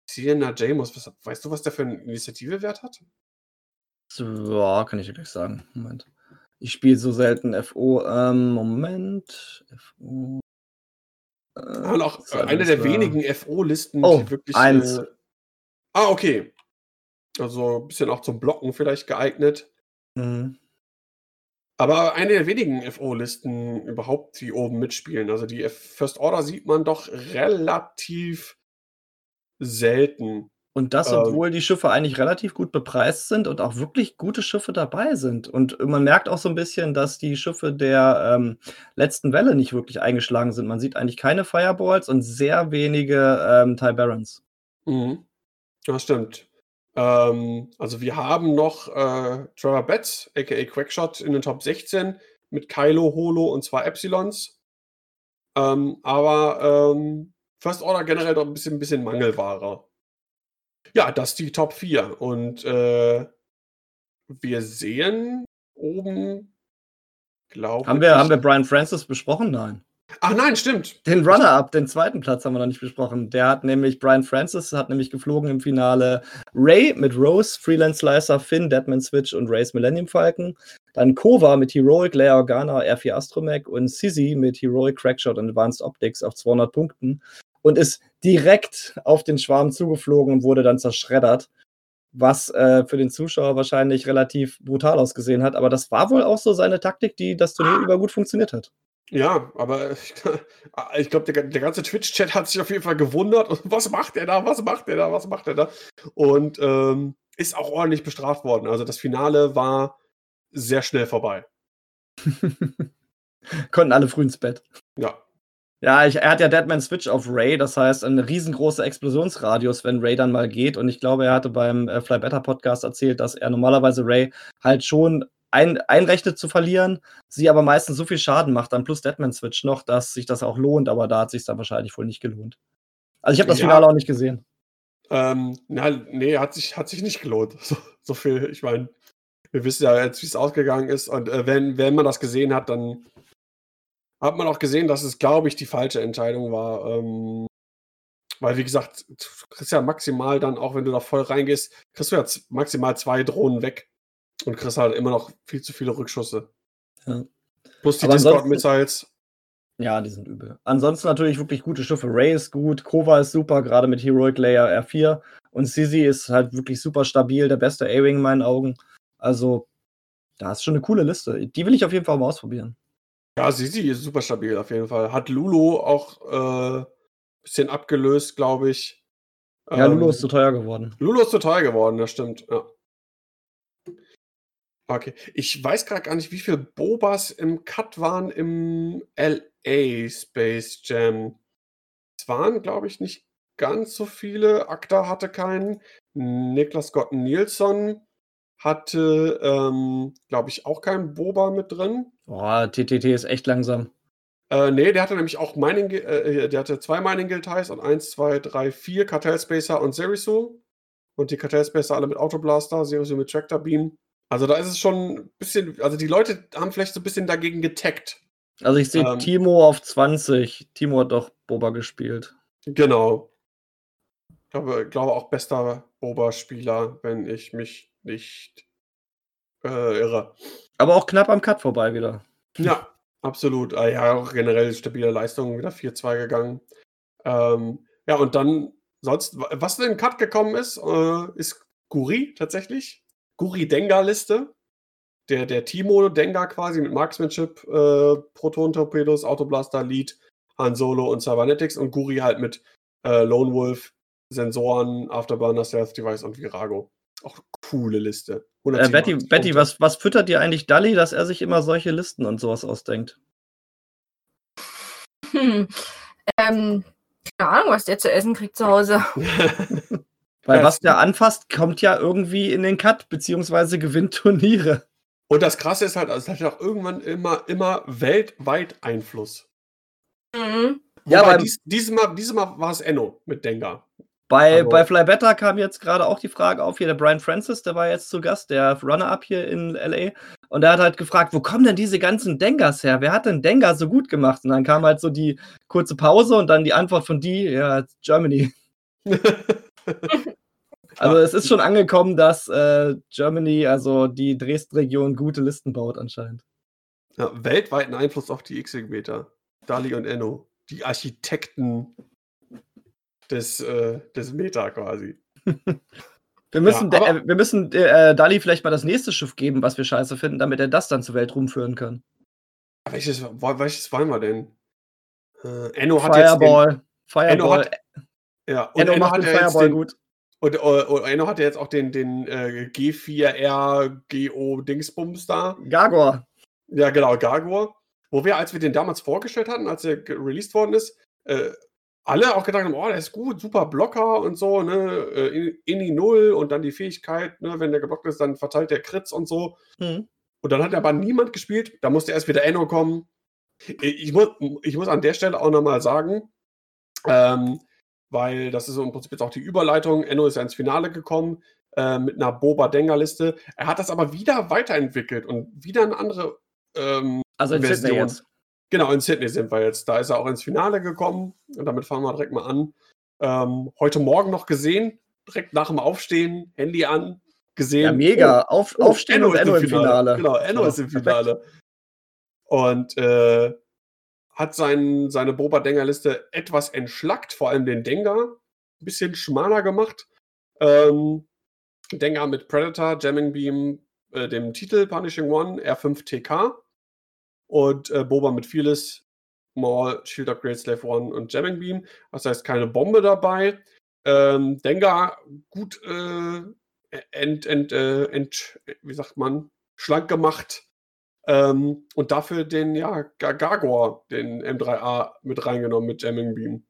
Sienna James, was, weißt du, was der für einen Initiativewert hat? Ja, kann ich dir gleich sagen. Moment. Ich spiele so selten FO. Ähm, Moment. FO. Äh, und auch eine der wenigen FO-Listen, oh, die wirklich. Eins. Äh, ah, okay. Also ein bisschen auch zum Blocken vielleicht geeignet. Mhm. Aber eine der wenigen FO-Listen überhaupt, die oben mitspielen. Also die First Order sieht man doch relativ selten. Und das, Ähm. obwohl die Schiffe eigentlich relativ gut bepreist sind und auch wirklich gute Schiffe dabei sind. Und man merkt auch so ein bisschen, dass die Schiffe der ähm, letzten Welle nicht wirklich eingeschlagen sind. Man sieht eigentlich keine Fireballs und sehr wenige ähm, TIE Barons. Mhm. Ja, stimmt. Ähm, also wir haben noch äh, Trevor Betts, aka Quackshot, in den Top 16 mit Kylo, Holo und zwei Epsilons. Ähm, aber ähm, First Order generell doch ein bisschen, ein bisschen Mangelware. Ja, das ist die Top 4. Und äh, wir sehen oben, glaube Haben wir, haben wir Brian Francis besprochen? Nein. Ach nein, stimmt. Den Runner-Up, den zweiten Platz haben wir noch nicht besprochen. Der hat nämlich, Brian Francis hat nämlich geflogen im Finale Ray mit Rose, Freelance Slicer, Finn, Deadman Switch und Rays Millennium Falcon. Dann Kova mit Heroic, Leia Organa, R4 Astromech und Sizzy mit Heroic Crackshot und Advanced Optics auf 200 Punkten und ist direkt auf den Schwarm zugeflogen und wurde dann zerschreddert. Was äh, für den Zuschauer wahrscheinlich relativ brutal ausgesehen hat. Aber das war wohl auch so seine Taktik, die das Turnier über gut funktioniert hat. Ja, aber ich, ich glaube, der, der, ganze Twitch-Chat hat sich auf jeden Fall gewundert. Was macht er da? Was macht er da? Was macht er da? Und ähm, ist auch ordentlich bestraft worden. Also das Finale war sehr schnell vorbei. Konnten alle früh ins Bett. Ja. Ja, ich, er hat ja Deadman Switch auf Ray, das heißt ein riesengroßer Explosionsradius, wenn Ray dann mal geht. Und ich glaube, er hatte beim äh, Fly Better Podcast erzählt, dass er normalerweise Ray halt schon ein, einrechnet zu verlieren, sie aber meistens so viel Schaden macht, dann plus Deadman Switch noch, dass sich das auch lohnt, aber da hat sich dann wahrscheinlich wohl nicht gelohnt. Also ich habe das Ja. Finale auch nicht gesehen. Ähm, na, nee, hat sich, hat sich nicht gelohnt. So, so viel, ich meine, wir wissen ja jetzt, wie es ausgegangen ist. Und äh, wenn, wenn man das gesehen hat, dann hat man auch gesehen, dass es, glaube ich, die falsche Entscheidung war. Ähm, weil, wie gesagt, du kriegst ja maximal dann, auch wenn du da voll reingehst, kriegst du ja maximal zwei Drohnen weg und kriegst halt immer noch viel zu viele Rückschüsse. Ja. Plus die Discord-Missiles. Ja, die sind übel. Ansonsten natürlich wirklich gute Schiffe. Ray ist gut, Kova ist super, gerade mit Heroic Layer R4. Und Sisi ist halt wirklich super stabil, der beste A-Wing in meinen Augen. Also, da ist schon eine coole Liste. Die will ich auf jeden Fall mal ausprobieren. Ja, Sisi ist super stabil auf jeden Fall. Hat Lulu auch äh, bisschen abgelöst, glaube ich. Ja, Lulu Ähm, ist zu teuer geworden. Lulu ist zu teuer geworden, das stimmt. Ja. Okay. Ich weiß gerade gar nicht, wie viele Bobas im Cut waren im LA Space Jam. Es waren, glaube ich, nicht ganz so viele. Akta hatte keinen. Niklas Scott Nielsen hatte, ähm, glaube ich, auch keinen Boba mit drin. Boah, TTT ist echt langsam. Äh, nee, der hatte nämlich auch Mining, Gui- äh, der hatte zwei Mining Guild Ties und eins, zwei, drei, vier Cartel Spacer und Serisu. Und die Cartel Spacer alle mit Autoblaster, Serisu mit Tractor Beam. Also da ist es schon ein bisschen, also die Leute haben vielleicht so ein bisschen dagegen getaggt. Also ich sehe Ähm. Timo auf 20. Timo hat doch Boba gespielt. Genau. glaube, glaube auch bester Boba-Spieler, wenn ich mich nicht äh, irre. Aber auch knapp am Cut vorbei wieder. Ja, absolut. Ah, ja, auch generell stabile Leistung, wieder 4-2 gegangen. Ähm, ja, und dann sonst, was in den Cut gekommen ist, äh, ist Guri tatsächlich. Guri Dengar-Liste. Der, der Timo Dengar quasi mit Marksmanship, äh, Proton-Torpedos, Autoblaster, Lead, Han Solo und Cybernetics und Guri halt mit äh, Lone Wolf, Sensoren, Afterburner, Stealth Device und Virago. Auch coole Liste. Äh, Betty, Betty was, was füttert dir eigentlich Dully, dass er sich immer solche Listen und sowas ausdenkt? Hm. Ähm, keine Ahnung, was der zu essen kriegt zu Hause. Weil was der anfasst, kommt ja irgendwie in den Cut, beziehungsweise gewinnt Turniere. Und das Krasse ist halt, es hat auch irgendwann immer, immer weltweit Einfluss. Mhm. Ja, aber dies, dieses, Mal, dieses Mal war es Enno mit Dengar. Bei, also, bei Fly Better kam jetzt gerade auch die Frage auf, hier der Brian Francis, der war jetzt zu Gast, der Runner-Up hier in LA. Und der hat halt gefragt, wo kommen denn diese ganzen Dengers her? Wer hat denn Dengar so gut gemacht? Und dann kam halt so die kurze Pause und dann die Antwort von die, ja, Germany. also es ist schon angekommen, dass äh, Germany, also die Dresden-Region, gute Listen baut anscheinend. Ja, weltweiten Einfluss auf die X-Wing-Meter. Dali und Enno. Die Architekten des, äh, des Meta quasi. Wir müssen, ja, aber, äh, wir müssen äh, Dali vielleicht mal das nächste Schiff geben, was wir scheiße finden, damit er das dann zur Welt rumführen kann. Welches, welches wollen wir denn? Äh, Enno hat Fireball. jetzt den, Fireball. Enno hat, ja, und Enno, Enno macht den Fireball den, gut. Und, und, und Enno hat ja jetzt auch den, den äh, G4R GO Dingsbums da. Gagor. Ja, genau, Gagor. Wo wir, als wir den damals vorgestellt hatten, als er released worden ist, äh, alle auch gedacht haben, oh, der ist gut, super Blocker und so, ne, äh, in die Null und dann die Fähigkeit, ne, wenn der geblockt ist, dann verteilt der Krits und so. Mhm. Und dann hat aber niemand gespielt, da musste erst wieder Enno kommen. Ich muss, ich muss an der Stelle auch nochmal sagen, ähm, weil das ist im Prinzip jetzt auch die Überleitung, Enno ist ja ins Finale gekommen äh, mit einer Boba-Dengar-Liste. Er hat das aber wieder weiterentwickelt und wieder eine andere ähm, also in Version. Sydney jetzt. Genau, in Sydney sind wir jetzt. Da ist er auch ins Finale gekommen und damit fangen wir direkt mal an. Ähm, heute Morgen noch gesehen, direkt nach dem Aufstehen, Handy an, gesehen. Ja, mega. Oh, Auf, oh, Aufstehen Enno und Enno im Finale. Finale. Genau, Enno ja, ist im Finale. Und äh, hat sein, seine Boba-Dengar-Liste etwas entschlackt, vor allem den Dengar. Ein bisschen schmaler gemacht. Ähm, Dengar mit Predator, Jamming Beam, äh, dem Titel Punishing One, R5TK und äh, Boba mit Fearless, Maul, Shield Upgrade, Slave One und Jamming Beam. Das heißt, keine Bombe dabei. Ähm, Dengar gut äh, ent, ent, äh, ent, wie sagt man, schlank gemacht. Ähm, und dafür den, ja, Gargor, den M3A mit reingenommen mit Jamming Beam.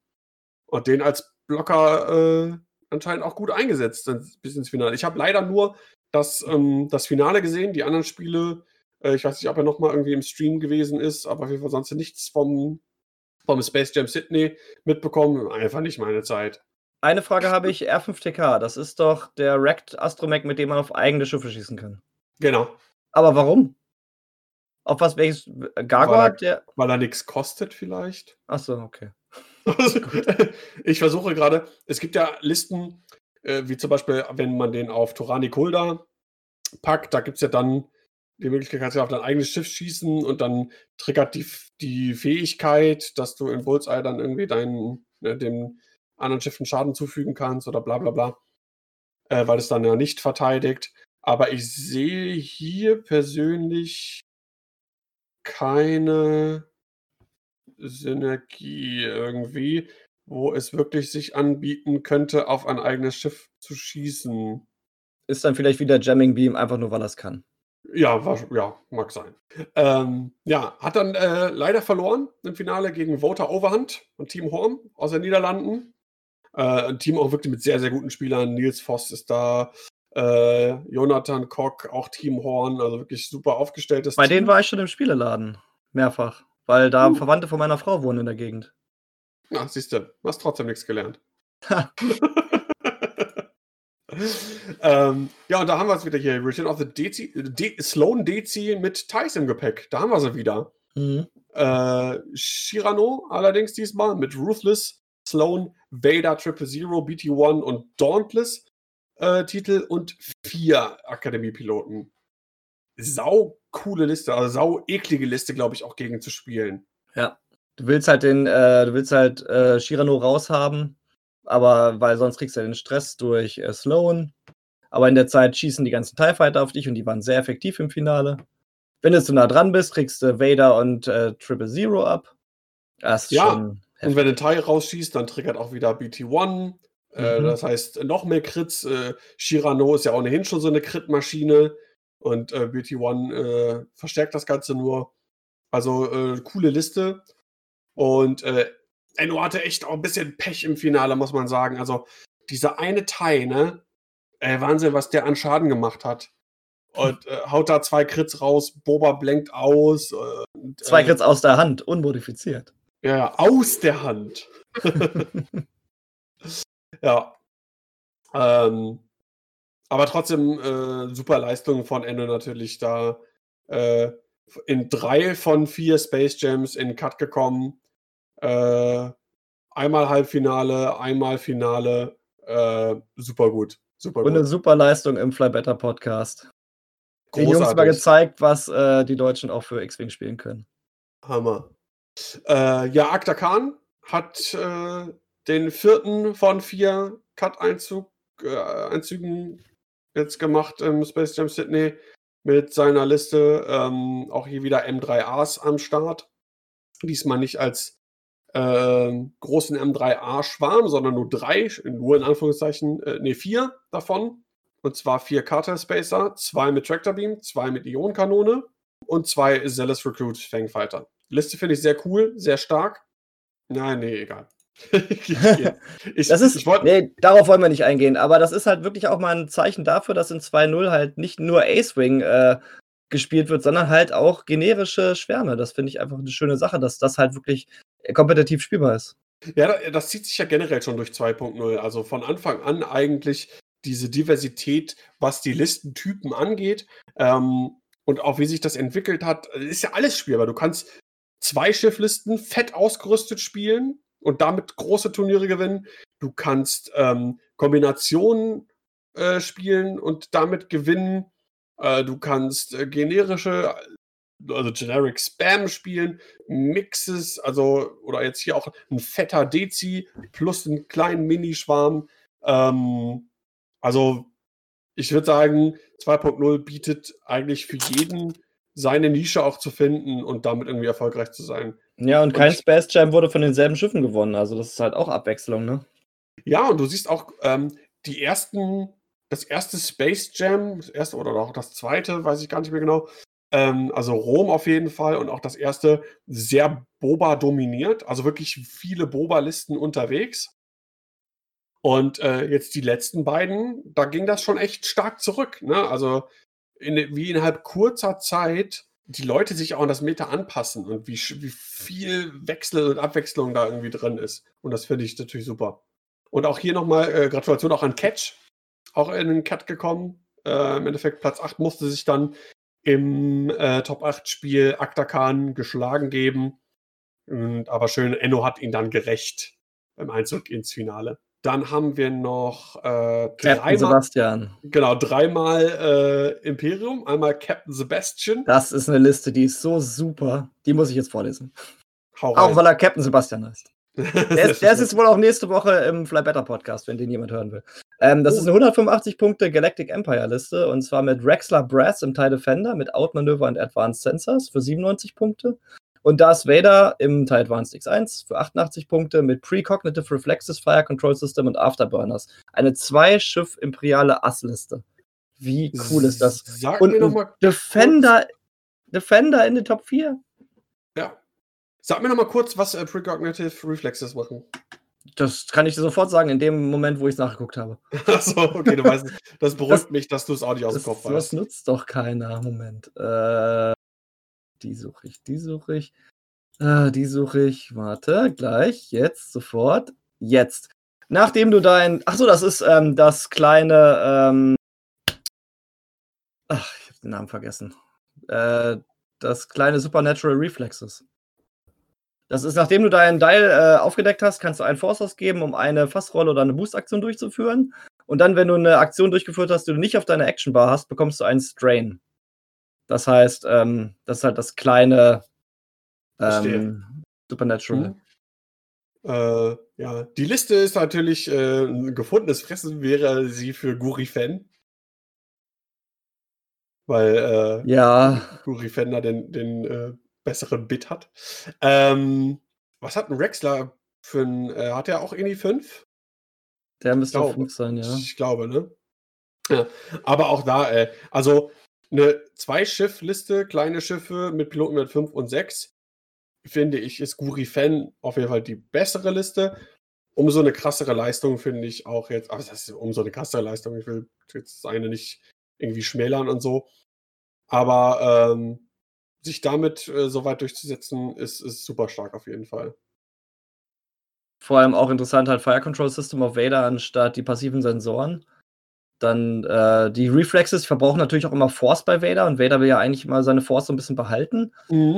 Und den als Blocker äh, anscheinend auch gut eingesetzt bis ins Finale. Ich habe leider nur das, ähm, das Finale gesehen, die anderen Spiele äh, ich weiß nicht, ob er nochmal irgendwie im Stream gewesen ist, aber auf jeden Fall sonst nichts vom, vom Space Jam Sydney mitbekommen. Einfach nicht meine Zeit. Eine Frage habe ich, R5TK, das ist doch der Wrecked Astromech, mit dem man auf eigene Schiffe schießen kann. Genau. Aber warum? Auf was welches Gargoyle? Weil er, der... weil er nichts kostet vielleicht. Achso, okay. ich versuche gerade, es gibt ja Listen, äh, wie zum Beispiel, wenn man den auf Torani Kulda packt, da gibt es ja dann die Möglichkeit kannst du auf dein eigenes Schiff schießen und dann triggert die, die Fähigkeit, dass du in Bullseye dann irgendwie deinen, ne, dem anderen Schiff einen Schaden zufügen kannst oder bla bla bla. Äh, weil es dann ja nicht verteidigt. Aber ich sehe hier persönlich keine Synergie irgendwie, wo es wirklich sich anbieten könnte, auf ein eigenes Schiff zu schießen. Ist dann vielleicht wieder Jamming Beam, einfach nur weil er es kann. Ja, war, ja, mag sein. Ähm, ja, hat dann äh, leider verloren im Finale gegen Voter Overhand und Team Horn aus den Niederlanden. Äh, ein Team auch wirklich mit sehr, sehr guten Spielern. Nils Voss ist da, äh, Jonathan Koch, auch Team Horn, also wirklich super aufgestelltes Bei Team. denen war ich schon im Spieleladen, mehrfach, weil da uh. Verwandte von meiner Frau wohnen in der Gegend. Na, siehst du, hast trotzdem nichts gelernt. ähm, ja, und da haben wir es wieder hier. Return of the Dezi, De Sloan Dezi mit Thais im Gepäck. Da haben wir sie wieder. Mhm. Äh, Shirano allerdings diesmal mit Ruthless, Sloan, Vader, Triple Zero, BT-1 und Dauntless äh, Titel und vier Akademie-Piloten. Sau coole Liste, also sau eklige Liste, glaube ich, auch gegen zu spielen. Ja. Du willst halt den, äh, du willst halt äh, Shirano raushaben, aber weil sonst kriegst du ja den Stress durch äh, Sloan. Aber in der Zeit schießen die ganzen TIE Fighter auf dich und die waren sehr effektiv im Finale. Wenn du zu nah dran bist, kriegst du Vader und äh, Triple Zero ab. Das ist ja, und wenn ein TIE rausschießt, dann triggert auch wieder BT-1. Äh, mhm. das heißt, noch mehr Crits. Äh, Shirano ist ja ohnehin schon so eine Crit-Maschine. Und äh, BT-1 äh, verstärkt das Ganze nur. Also äh, coole Liste. Und äh, Enno hatte echt auch ein bisschen Pech im Finale, muss man sagen. Also dieser eine Teil, ne? Äh, Wahnsinn, was der an Schaden gemacht hat. Und äh, haut da zwei Crits raus, Boba blenkt aus. Und, zwei äh, Crits aus der Hand, unmodifiziert. Ja, aus der Hand. ja. Ähm, aber trotzdem äh, super Leistung von Enno natürlich da. Äh, in drei von vier Space Jams in Cut gekommen. Äh, einmal Halbfinale, einmal Finale. Äh, super gut. Super Und gut. eine super Leistung im Fly Better Podcast. Großartig. Den Jungs mal gezeigt, was äh, die Deutschen auch für X-Wing spielen können. Hammer. Äh, ja, Akta Khan hat den vierten von vier Cut-Einzügen äh, jetzt gemacht im Space Jam Sydney mit seiner Liste. Ähm, auch hier wieder M3As am Start. Diesmal nicht als äh, großen M3A-Schwarm, sondern nur drei, nur in Anführungszeichen, äh, nee, vier davon. Und zwar vier Carter Spacer, zwei mit Tractor Beam, zwei mit Ionenkanone und zwei Zealous Recruit Fangfighter. Liste finde ich sehr cool, sehr stark. Nein, nee, egal. ich, das ist, ich wollt, nee, darauf wollen wir nicht eingehen, aber das ist halt wirklich auch mal ein Zeichen dafür, dass in 2.0 halt nicht nur Ace-Wing äh, gespielt wird, sondern halt auch generische Schwärme. Das finde ich einfach eine schöne Sache, dass das halt wirklich kompetitiv spielbar ist. Ja, das zieht sich ja generell schon durch 2.0. Also von Anfang an eigentlich diese Diversität, was die Listentypen angeht ähm, und auch wie sich das entwickelt hat, ist ja alles spielbar. Du kannst zwei Schifflisten fett ausgerüstet spielen und damit große Turniere gewinnen. Du kannst ähm, Kombinationen äh, spielen und damit gewinnen. Äh, du kannst äh, generische, also Generic Spam spielen, Mixes, also oder jetzt hier auch ein fetter Dezi plus einen kleinen Minischwarm. Ähm, also ich würde sagen, 2.0 bietet eigentlich für jeden seine Nische auch zu finden und damit irgendwie erfolgreich zu sein. Ja, und, und kein Space Jam wurde von denselben Schiffen gewonnen. Also das ist halt auch Abwechslung, ne? Ja, und du siehst auch ähm, die ersten, das erste Space Jam, das erste oder auch das zweite, weiß ich gar nicht mehr genau. Ähm, also Rom auf jeden Fall und auch das erste sehr Boba dominiert, also wirklich viele Boba-Listen unterwegs. Und äh, jetzt die letzten beiden, da ging das schon echt stark zurück. Ne? Also in, wie innerhalb kurzer Zeit die Leute sich auch an das Meta anpassen und wie, wie viel Wechsel und Abwechslung da irgendwie drin ist. Und das finde ich natürlich super. Und auch hier nochmal äh, Gratulation auch an Catch, auch in den Cut gekommen. Äh, Im Endeffekt Platz 8 musste sich dann im äh, Top 8 Spiel Akta Khan geschlagen geben. Und, aber schön, Enno hat ihn dann gerecht beim Einzug ins Finale. Dann haben wir noch äh, Captain Sebastian. Genau, dreimal äh, Imperium, einmal Captain Sebastian. Das ist eine Liste, die ist so super. Die muss ich jetzt vorlesen. Auch weil er Captain Sebastian heißt. der, ist, der ist jetzt wohl auch nächste Woche im Fly Better Podcast, wenn den jemand hören will. Ähm, das oh. ist eine 185 Punkte Galactic Empire Liste und zwar mit Rexler Brass im TIE Defender mit Outmanöver und Advanced Sensors für 97 Punkte. Und Darth Vader im TIE Advanced X1 für 88 Punkte mit Precognitive Reflexes, Fire Control System und Afterburners. Eine zwei-Schiff-imperiale Ass-Liste. Wie cool ist das? Sag und mir noch mal Defender, Defender in den Top 4. Ja. Sag mir noch mal kurz, was äh, Precognitive Reflexes machen. Das kann ich dir sofort sagen, in dem Moment, wo ich es nachgeguckt habe. Achso, okay, du weißt, das beruhigt das, mich, dass du es auch nicht aus dem Kopf weißt. Das nutzt doch keiner. Moment. Äh, die suche ich, die suche ich. Äh, die suche ich. Warte, gleich, jetzt, sofort. Jetzt. Nachdem du dein. Achso, das ist ähm, das kleine. Ähm, ach, ich habe den Namen vergessen. Äh, das kleine Supernatural Reflexes. Das ist, nachdem du deinen Dial äh, aufgedeckt hast, kannst du einen Force ausgeben, um eine Fassrolle oder eine Boost-Aktion durchzuführen. Und dann, wenn du eine Aktion durchgeführt hast, die du nicht auf deiner Action-Bar hast, bekommst du einen Strain. Das heißt, ähm, das ist halt das kleine ähm, Supernatural. Mhm. Äh, ja, die Liste ist natürlich äh, ein gefundenes Fressen, wäre sie für Guri-Fan. Weil äh, Ja, Guri-Fan da den, den äh, besseren Bit hat. Ähm, was hat ein Rexler für ein, äh, hat er auch irgendwie 5? der müsste auf glaube. 5 sein, ja. Ich glaube, ne? Ja. Aber auch da, äh, also eine Zwei-Schiff-Liste, kleine Schiffe mit Piloten mit 5 und 6, finde ich, ist Guri Fan auf jeden Fall die bessere Liste. Umso eine krassere Leistung finde ich auch jetzt, aber das ist umso eine krassere Leistung. Ich will jetzt eine nicht irgendwie schmälern und so. Aber ähm, sich damit äh, so weit durchzusetzen, ist, ist super stark auf jeden Fall. Vor allem auch interessant halt Fire Control System auf Vader anstatt die passiven Sensoren. Dann äh, die Reflexes verbrauchen natürlich auch immer Force bei Vader und Vader will ja eigentlich immer seine Force so ein bisschen behalten.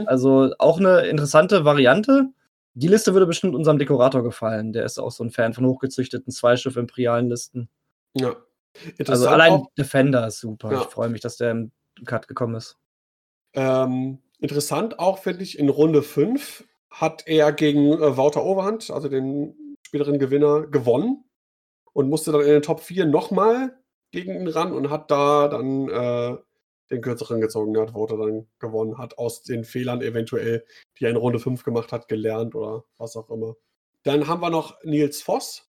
Also auch eine interessante Variante. Die Liste würde bestimmt unserem Dekorator gefallen. Der ist auch so ein Fan von hochgezüchteten Zweischiff-imperialen Listen. Ja. Interessant Also allein auch, Defender ist super. Ja. Ich freue mich, dass der im Cut gekommen ist. ähm, interessant auch, finde ich, in Runde 5 hat er gegen äh, Wouter Overhand, also den späteren Gewinner, gewonnen und musste dann in den Top 4 nochmal gegen ihn ran und hat da dann äh, den kürzeren gezogen. Da hat Wouter dann gewonnen, hat aus den Fehlern eventuell, die er in Runde 5 gemacht hat, gelernt oder was auch immer. Dann haben wir noch Nils Voss,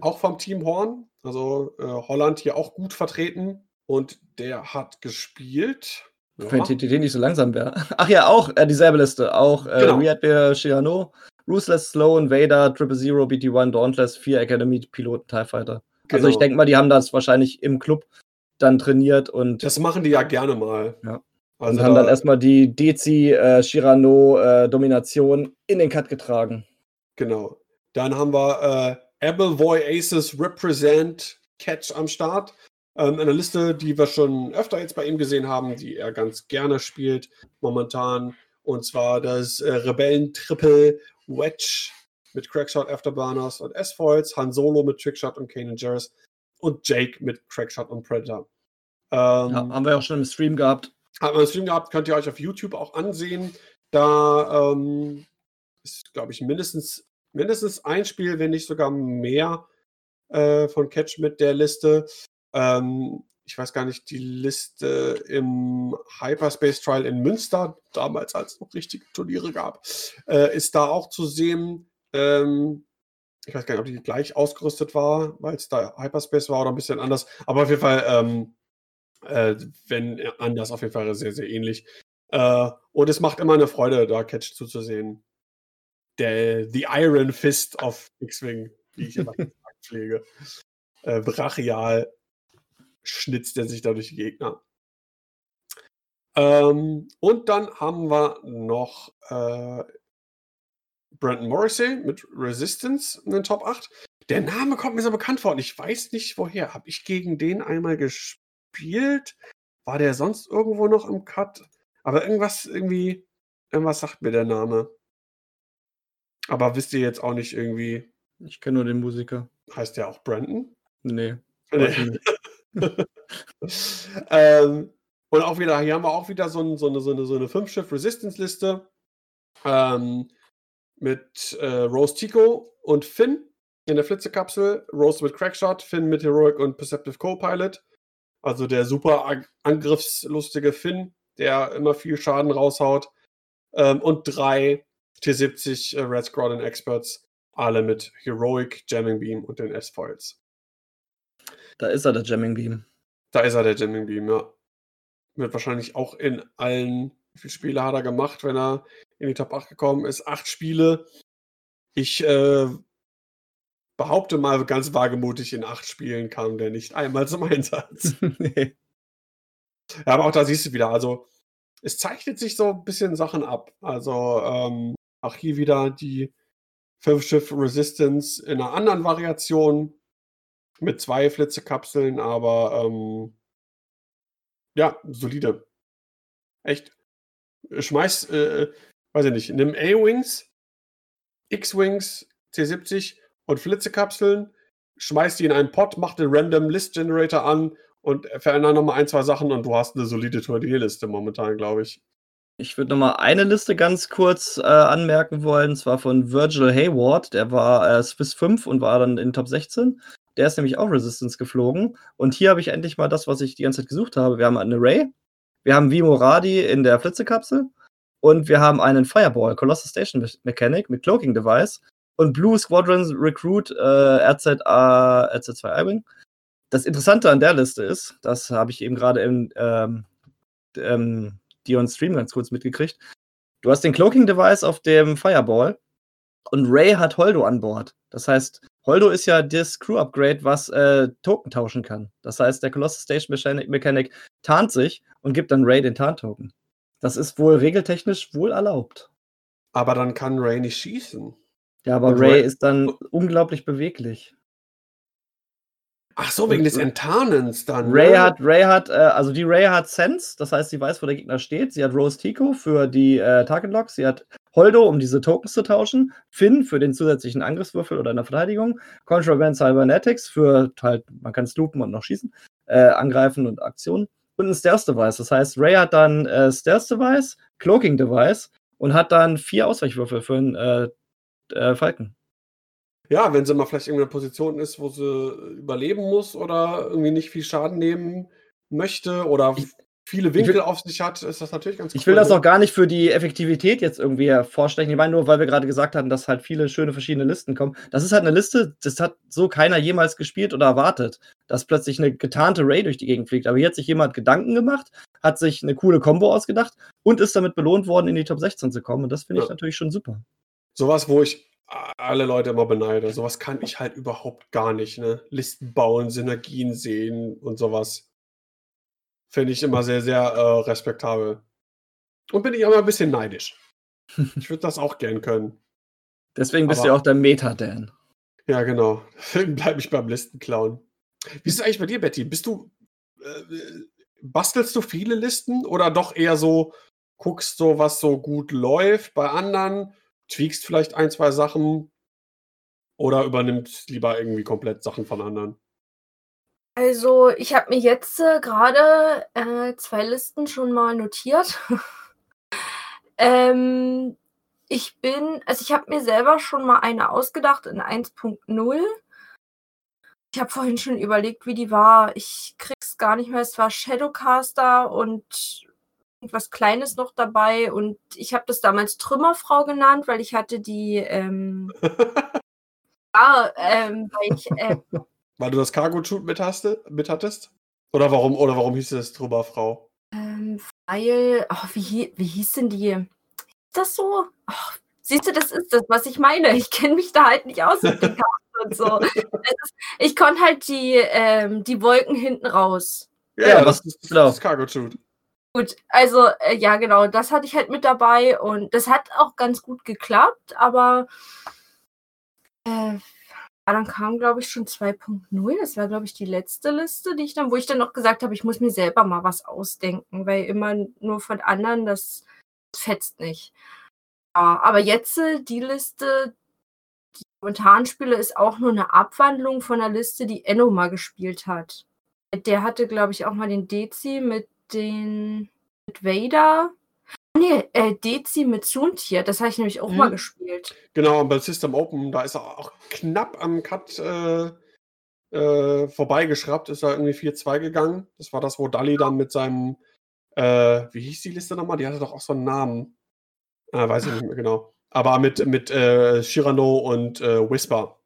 auch vom Team Horn. Also äh, Holland hier auch gut vertreten. Und der hat gespielt. Wenn TTT nicht so langsam wäre. Ach ja, auch äh, dieselbe Liste. Auch äh, Genau. Riad Shirano, Ruthless, Sloan, Vader, Triple Zero, BT1, Dauntless, 4 Academy-Piloten, TIE Fighter. Also ich Genau. denke mal, die haben das wahrscheinlich im Club dann trainiert und, Das machen die ja gerne mal. Ja. Also und haben dann da- erstmal die Dezi äh, Shirano äh, Domination in den Cut getragen. Genau. Dann haben wir äh, Appleboy Aces Represent Catch am Start. Ähm, eine Liste, die wir schon öfter jetzt bei ihm gesehen haben, die er ganz gerne spielt momentan. Und zwar das äh, Rebellen-Triple Wedge mit Crackshot, Afterburners und S-Foils, Han Solo mit Trickshot und Kanan Jarrus und Jake mit Crackshot und Predator. Ähm, Ja, haben wir auch schon im Stream gehabt. hat man einen Stream gehabt, könnt ihr euch auf YouTube auch ansehen. Da ähm, ist, glaube ich, mindestens, mindestens ein Spiel, wenn nicht sogar mehr äh, von Catch mit der Liste. Ähm, ich weiß gar nicht, die Liste im Hyperspace Trial in Münster, damals als es noch richtige Turniere gab, äh, ist da auch zu sehen. Ähm, ich weiß gar nicht, ob die gleich ausgerüstet war, weil es da Hyperspace war oder ein bisschen anders. Aber auf jeden Fall, ähm, äh, wenn anders, auf jeden Fall sehr, sehr ähnlich. Äh, und es macht immer eine Freude, da Catch zuzusehen. Der The Iron Fist of X-Wing, wie ich immer gesagt pflege. Äh, brachial schnitzt er sich dadurch die Gegner. Ähm, und dann haben wir noch äh, Brandon Morrissey mit Resistance in den Top 8. Der Name kommt mir so bekannt vor und ich weiß nicht woher. Habe ich gegen den einmal gespielt? War der sonst irgendwo noch im Cut? Aber irgendwas, irgendwie, irgendwas sagt mir der Name. Aber wisst ihr jetzt auch nicht irgendwie, Ich kenne nur den Musiker. heißt der auch Brandon? Nee. Nee. ähm, und auch wieder, hier haben wir auch wieder so, ein, so eine, so eine, so eine Fünf-Schiff-Resistance-Liste ähm, mit äh, Rose Tico und Finn in der Flitzekapsel. Rose mit Crackshot, Finn mit Heroic und Perceptive Co-Pilot. Also der super angriffslustige Finn, der immer viel Schaden raushaut. Ähm, und drei T70 äh, Red Squadron Experts, alle mit Heroic, Jamming Beam und den S-Foils. Da ist er, der Jamming Beam. Da ist er, der Jamming Beam, ja. Wird wahrscheinlich auch in allen, wie viele Spiele hat er gemacht, wenn er in die Top 8 gekommen ist? Acht Spiele. Ich äh, behaupte mal ganz wagemutig, in acht Spielen kam der nicht einmal zum Einsatz. nee. Ja, aber auch da siehst du wieder, also es zeichnet sich so ein bisschen Sachen ab. Also ähm, auch hier wieder die Fünf-Schiff Resistance in einer anderen Variation mit zwei Flitzekapseln, aber ähm, ja, solide. Echt. Schmeiß, äh, weiß ich nicht, nimm A-Wings, X-Wings, C70 und Flitzekapseln, schmeißt die in einen Pot, macht den Random List Generator an und verändert nochmal ein, zwei Sachen und du hast eine solide Turnierliste momentan, glaube ich. Ich würde nochmal eine Liste ganz kurz äh, anmerken wollen, zwar von Virgil Hayward, der war äh, Swiss 5 und war dann in Top 16. Der ist nämlich auch Resistance geflogen. Und hier habe ich endlich mal das, was ich die ganze Zeit gesucht habe. Wir haben einen Array, wir haben Vimo Radi in der Flitzekapsel und wir haben einen Fireball, Colossus Station Mechanic mit Cloaking Device und Blue Squadron Recruit äh, RZA, RZ2 I-Wing. Das Interessante an der Liste ist, das habe ich eben gerade im ähm, ähm, Dion Stream ganz kurz mitgekriegt. Du hast den Cloaking Device auf dem Fireball und Ray hat Holdo an Bord. Das heißt, Holdo ist ja das Crew-Upgrade, was äh, Token tauschen kann. Das heißt, der Colossus Station Mechanic tarnt sich und gibt dann Ray den Tarntoken. Das ist wohl regeltechnisch wohl erlaubt. Aber dann kann Ray nicht schießen. Ja, aber Ray, Ray ist dann unglaublich beweglich. Ach so, wegen des Enttarnens dann. Ray ne? hat, Ray hat, äh, also die Ray hat Sense, das heißt, sie weiß, wo der Gegner steht. Sie hat Rose Tico für die äh, Target Locks. Sie hat Holdo, um diese Tokens zu tauschen. Finn für den zusätzlichen Angriffswürfel oder in der Verteidigung. Contraband Cybernetics für halt, man kann sloopen und noch schießen, äh, angreifen und Aktionen. Und ein Stealth Device. Das heißt, Ray hat dann äh, Stealth Device, Cloaking Device und hat dann vier Ausweichwürfel für einen äh, äh, Falken. Ja, wenn sie mal vielleicht in einer Position ist, wo sie überleben muss oder irgendwie nicht viel Schaden nehmen möchte oder ich, viele Winkel will, auf sich hat, ist das natürlich ganz cool. Ich will das auch gar nicht für die Effektivität jetzt irgendwie hervorstechen. Ich meine nur, weil wir gerade gesagt hatten, dass halt viele schöne verschiedene Listen kommen. Das ist halt eine Liste, das hat so keiner jemals gespielt oder erwartet, dass plötzlich eine getarnte Ray durch die Gegend fliegt. Aber hier hat sich jemand Gedanken gemacht, hat sich eine coole Combo ausgedacht und ist damit belohnt worden, in die Top 16 zu kommen. Und das finde ich ja. natürlich schon super. Sowas, wo ich alle Leute immer beneide. Sowas kann ich halt überhaupt gar nicht. Ne? Listen bauen, Synergien sehen und sowas. Finde ich immer sehr, sehr äh, respektabel. Und bin ich auch mal ein bisschen neidisch. Ich würde das auch gern können. Deswegen bist Aber, du ja auch der Meta-Dan. Ja, genau. Deswegen bleibe ich beim Listenklauen. Wie ist es eigentlich bei dir, Betty? Bist du. Äh, bastelst du viele Listen oder doch eher so, guckst so, was so gut läuft bei anderen tweakst vielleicht ein, zwei Sachen oder übernimmt lieber irgendwie komplett Sachen von anderen? Also, ich habe mir jetzt äh, gerade äh, zwei Listen schon mal notiert. ähm, ich bin, also ich habe mir selber schon mal eine ausgedacht in 1.0. Ich habe vorhin schon überlegt, wie die war. Ich krieg's gar nicht mehr. Es war Shadowcaster und was Kleines noch dabei und ich habe das damals Trümmerfrau genannt, weil ich hatte die ähm, ja, ähm, weil, ich, äh, weil du das Cargo-Shoot mit, mit hattest? Oder warum, oder warum hieß es Trümmerfrau? Ähm, weil, oh, wie, wie hieß denn die? Ist das so? Oh, siehst du, das ist das, was ich meine. Ich kenne mich da halt nicht aus mit den Karten und so. Ist, ich konnte halt die, ähm, die Wolken hinten raus. Ja, ja das, ist, das ist Cargo-Shoot. Gut, also äh, ja, genau, das hatte ich halt mit dabei und das hat auch ganz gut geklappt, aber äh, dann kam, glaube ich, schon 2.0. Das war, glaube ich, die letzte Liste, die ich dann, wo ich dann noch gesagt habe, ich muss mir selber mal was ausdenken, weil immer nur von anderen, das fetzt nicht. Ja, aber jetzt äh, die Liste, die momentan spiele, ist auch nur eine Abwandlung von der Liste, die Enno mal gespielt hat. Der hatte, glaube ich, auch mal den Dezi mit den mit Vader. Nee, äh, Dezi mit Zuntier, das habe ich nämlich auch mhm. mal gespielt. Genau, bei System Open, da ist er auch knapp am Cut äh, äh, vorbeigeschraubt, ist er irgendwie 4-2 gegangen. Das war das, wo Dali dann mit seinem, äh, wie hieß die Liste nochmal? Die hatte doch auch so einen Namen. Äh, weiß ich nicht mehr genau. Aber mit, mit äh, Shirano und äh, Whisper.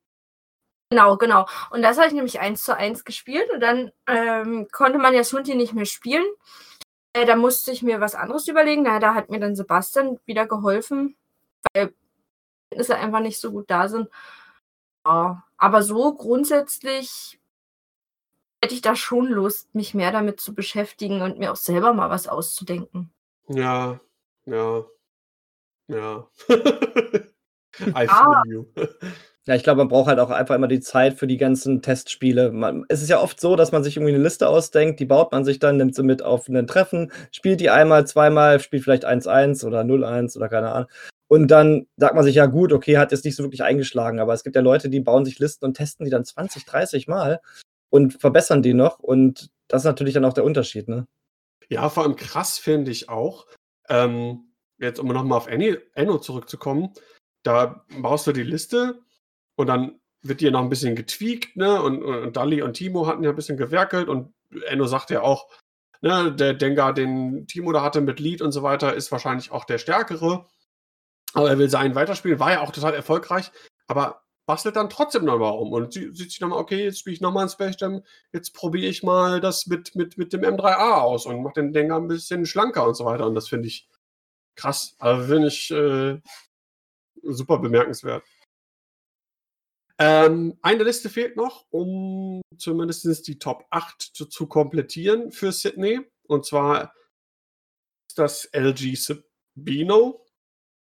Genau, genau. Und das habe ich nämlich eins zu eins gespielt und dann ähm, konnte man ja Sunti nicht mehr spielen. Äh, da musste ich mir was anderes überlegen. Na, da hat mir dann Sebastian wieder geholfen, weil Kenntnisse einfach nicht so gut da sind. Ja, aber so grundsätzlich hätte ich da schon Lust, mich mehr damit zu beschäftigen und mir auch selber mal was auszudenken. Ja, ja, ja. I feel ah. you. Ja, ich glaube, man braucht halt auch einfach immer die Zeit für die ganzen Testspiele. Man, es ist ja oft so, dass man sich irgendwie eine Liste ausdenkt, die baut man sich dann, nimmt sie mit auf ein Treffen, spielt die einmal, zweimal, spielt vielleicht 1-1 oder 0-1 oder keine Ahnung. Und dann sagt man sich, ja gut, okay, hat jetzt nicht so wirklich eingeschlagen, aber es gibt ja Leute, die bauen sich Listen und testen die dann 20, 30 Mal und verbessern die noch. Und das ist natürlich dann auch der Unterschied, ne? Ja, vor allem krass finde ich auch, ähm, jetzt um nochmal auf Enno zurückzukommen, da baust du die Liste und dann wird dir noch ein bisschen getweakt, ne? Und, und Dali und Timo hatten ja ein bisschen gewerkelt und Enno sagt ja auch, ne, der Dengar, den Timo da hatte mit Lead und so weiter, ist wahrscheinlich auch der stärkere. Aber er will seinen weiterspielen, war ja auch total erfolgreich, aber bastelt dann trotzdem nochmal um und sieht sich nochmal, okay, jetzt spiele ich nochmal ein Space Jam, jetzt probiere ich mal das mit, mit, mit dem M3A aus und mache den Dengar ein bisschen schlanker und so weiter. Und das finde ich krass. Also finde ich äh, super bemerkenswert. Ähm, eine Liste fehlt noch, um zumindest die Top 8 zu, zu komplettieren für Sydney. Und zwar ist das LG Sabino.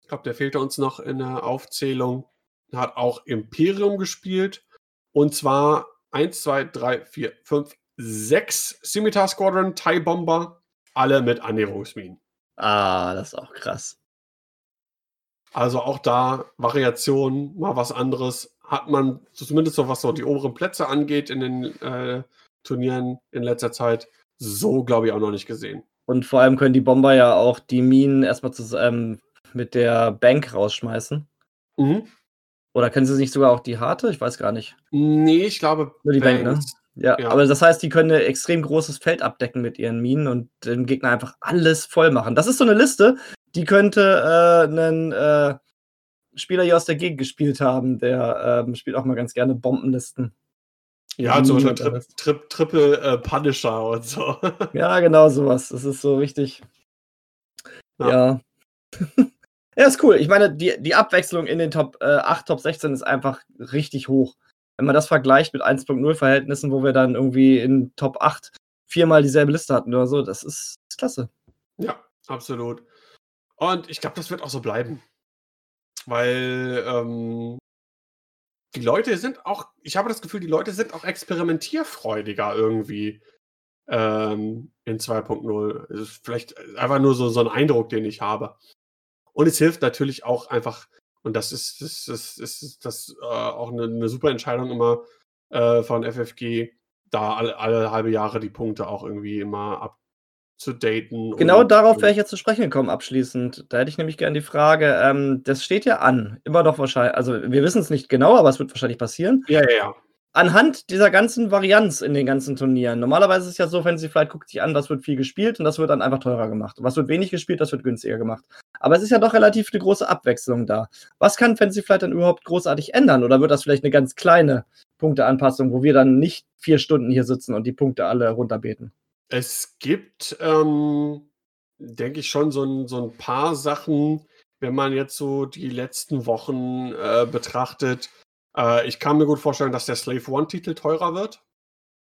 Ich glaube, der fehlte uns noch in der Aufzählung. Hat auch Imperium gespielt. Und zwar 1, 2, 3, 4, 5, 6 Scimitar Squadron TIE Bomber. Alle mit Annäherungsminen. Ah, das ist auch krass. Also auch da Variation, mal was anderes hat man zumindest so was so die oberen Plätze angeht in den äh, Turnieren in letzter Zeit so, glaube ich, auch noch nicht gesehen. Und vor allem können die Bomber ja auch die Minen erstmal zu, ähm, mit der Bank rausschmeißen. Mhm. Oder können sie nicht sogar auch die harte? Ich weiß gar nicht. Nee, ich glaube. Nur die Bank, ne? Ja, ja, aber das heißt, die können ein extrem großes Feld abdecken mit ihren Minen und dem Gegner einfach alles voll machen. Das ist so eine Liste, die könnte äh, einen äh, Spieler hier aus der Gegend gespielt haben, der ähm, spielt auch mal ganz gerne Bombenlisten. Ja, zum Beispiel Tri Tri Triple äh, Punisher und so. ja, genau sowas. Das ist so richtig. Ja. Ja, ja ist cool. Ich meine, die, die Abwechslung in den Top äh, 8, Top 16 ist einfach richtig hoch. Wenn man das vergleicht mit 1.0 Verhältnissen, wo wir dann irgendwie in Top 8 viermal dieselbe Liste hatten oder so, das ist, ist klasse. Ja, absolut. Und ich glaube, das wird auch so bleiben. Weil ähm, die Leute sind auch, ich habe das Gefühl, die Leute sind auch experimentierfreudiger irgendwie ähm, in 2.0. Ist vielleicht einfach nur so, so ein Eindruck, den ich habe. Und es hilft natürlich auch einfach, und das ist, das ist, das ist das, äh, auch eine, eine, super Entscheidung immer äh, von FFG, da alle, alle halbe Jahre die Punkte auch irgendwie immer ab, zu daten. Genau darauf wäre ich jetzt zu sprechen gekommen, abschließend. Da hätte ich nämlich gerne die Frage, ähm, das steht ja an, immer noch wahrscheinlich, also wir wissen es nicht genau, aber es wird wahrscheinlich passieren. Ja, ja, ja. Anhand dieser ganzen Varianz in den ganzen Turnieren. Normalerweise ist es ja so, wenn sie vielleicht guckt sich an, was wird viel gespielt und das wird dann einfach teurer gemacht. Was wird wenig gespielt, das wird günstiger gemacht. Aber es ist ja doch relativ eine große Abwechslung da. Was kann Fantasy vielleicht dann überhaupt großartig ändern? Oder wird das vielleicht eine ganz kleine Punkteanpassung, wo wir dann nicht vier Stunden hier sitzen und die Punkte alle runterbeten? Es gibt, ähm, denke ich, schon so ein, so ein paar Sachen, wenn man jetzt so die letzten Wochen äh, betrachtet. Äh, ich kann mir gut vorstellen, dass der Slave One-Titel teurer wird.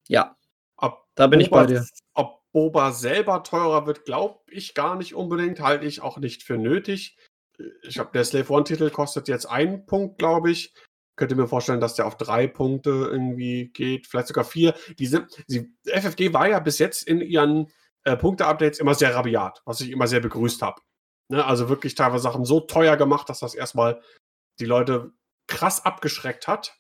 Ja. Ob da bin Boba, ich bei dir. Ob Boba selber teurer wird, glaube ich gar nicht unbedingt. Halte ich auch nicht für nötig. Ich glaube, der Slave One-Titel kostet jetzt einen Punkt, glaube ich könnte mir vorstellen, dass der auf drei Punkte irgendwie geht, vielleicht sogar vier. Die sind, sie, FFG war ja bis jetzt in ihren äh, Punkte-Updates immer sehr rabiat, was ich immer sehr begrüßt habe. Ne? Also wirklich teilweise Sachen so teuer gemacht, dass das erstmal die Leute krass abgeschreckt hat.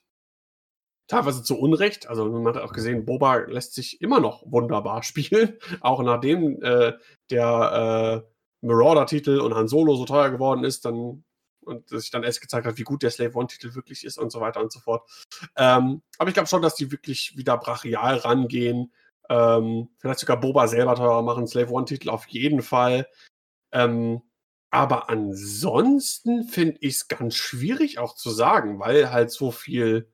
Teilweise zu Unrecht. Also man hat auch gesehen, Boba lässt sich immer noch wunderbar spielen. Auch nachdem äh, der äh, Marauder-Titel und Han Solo so teuer geworden ist, dann und sich dann erst gezeigt hat, wie gut der Slave One-Titel wirklich ist und so weiter und so fort. Ähm, aber ich glaube schon, dass die wirklich wieder brachial rangehen. Ähm, vielleicht sogar Boba selber teurer machen, Slave One-Titel auf jeden Fall. Ähm, aber ansonsten finde ich es ganz schwierig auch zu sagen, weil halt so viel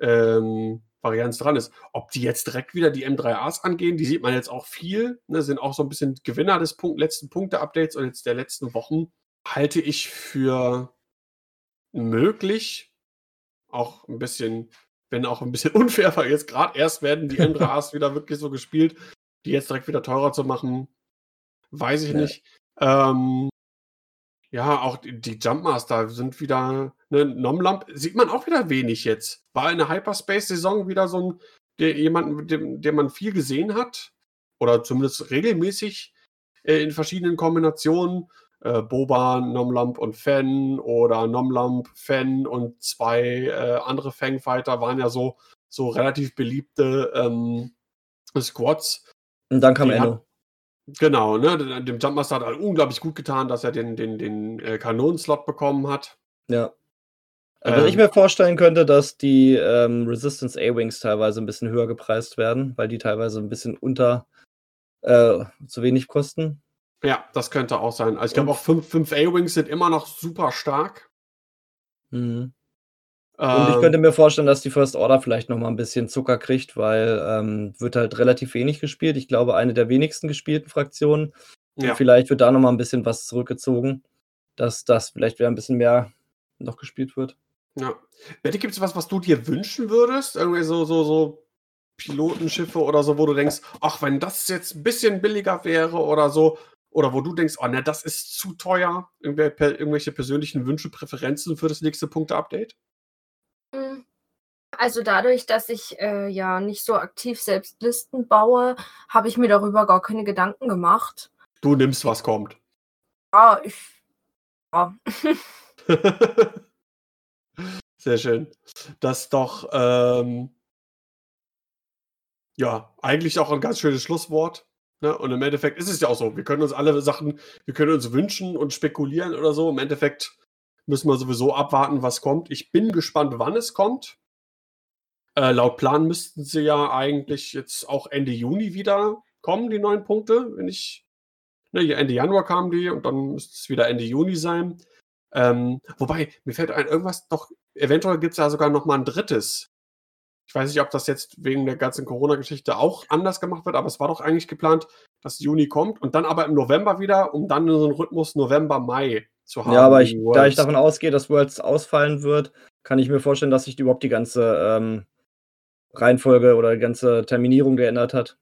ähm, Varianz dran ist. Ob die jetzt direkt wieder die M3As angehen, die sieht man jetzt auch viel, ne, sind auch so ein bisschen Gewinner des Punkt, letzten Punkte-Updates und jetzt der letzten Wochen halte ich für möglich. Auch ein bisschen, wenn auch ein bisschen unfair, weil jetzt gerade erst werden die M3As wieder wirklich so gespielt, die jetzt direkt wieder teurer zu machen, weiß ich ja. nicht. Ähm, ja, auch die, die Jumpmaster sind wieder, ne, Nomlamp sieht man auch wieder wenig jetzt. War in der Hyperspace-Saison wieder so ein, der, jemand, dem, der man viel gesehen hat, oder zumindest regelmäßig äh, in verschiedenen Kombinationen. Äh, Boba, Nomlamp und Fen oder Nomlamp, Fen und zwei äh, andere Fangfighter waren ja so, so relativ beliebte ähm, Squads. Und dann kam Enno. Genau, ne? Dem Jumpmaster hat halt unglaublich gut getan, dass er den, den, den äh, Kanonenslot bekommen hat. Ja. Also ähm, ich mir vorstellen könnte, dass die ähm, Resistance A-Wings teilweise ein bisschen höher gepreist werden, weil die teilweise ein bisschen unter äh, zu wenig kosten. Ja, das könnte auch sein. Also ich glaube auch 5 A-Wings sind immer noch super stark. Mhm. Und ich ähm. könnte mir vorstellen, dass die First Order vielleicht noch mal ein bisschen Zucker kriegt, weil ähm, wird halt relativ wenig gespielt. Ich glaube, eine der wenigsten gespielten Fraktionen. Ja. Vielleicht wird da noch mal ein bisschen was zurückgezogen, dass das vielleicht wieder ein bisschen mehr noch gespielt wird. Ja. Betty, gibt es was, was du dir wünschen würdest? Irgendwie so, so, so Pilotenschiffe oder so, wo du denkst, ach, wenn das jetzt ein bisschen billiger wäre oder so, oder wo du denkst, oh ne, das ist zu teuer. Irgendwelche persönlichen Wünsche, Präferenzen für das nächste Punkte-Update? Hm. Also dadurch, dass ich äh, ja nicht so aktiv selbst Listen baue, habe ich mir darüber gar keine Gedanken gemacht. Du nimmst, was kommt. Ja, ich. Ja. Sehr schön. Das ist doch ähm, ja eigentlich auch ein ganz schönes Schlusswort. Ne? Und im Endeffekt ist es ja auch so. Wir können uns alle Sachen, wir können uns wünschen und spekulieren oder so. Im Endeffekt müssen wir sowieso abwarten, was kommt. Ich bin gespannt, wann es kommt. Äh, laut Plan müssten sie ja eigentlich jetzt auch Ende Juni wieder kommen, die neuen Punkte. Wenn ich. Ne, Ende Januar kamen die und dann müsste es wieder Ende Juni sein. Ähm, wobei, mir fällt ein, irgendwas doch, eventuell gibt es ja sogar noch mal ein drittes. Ich weiß nicht, ob das jetzt wegen der ganzen Corona-Geschichte auch anders gemacht wird, aber es war doch eigentlich geplant, dass Juni kommt und dann aber im November wieder, um dann so einen Rhythmus November-Mai zu haben. Ja, aber ich, da ich davon ausgehe, dass Worlds ausfallen wird, kann ich mir vorstellen, dass sich überhaupt die ganze ähm, Reihenfolge oder die ganze Terminierung geändert hat.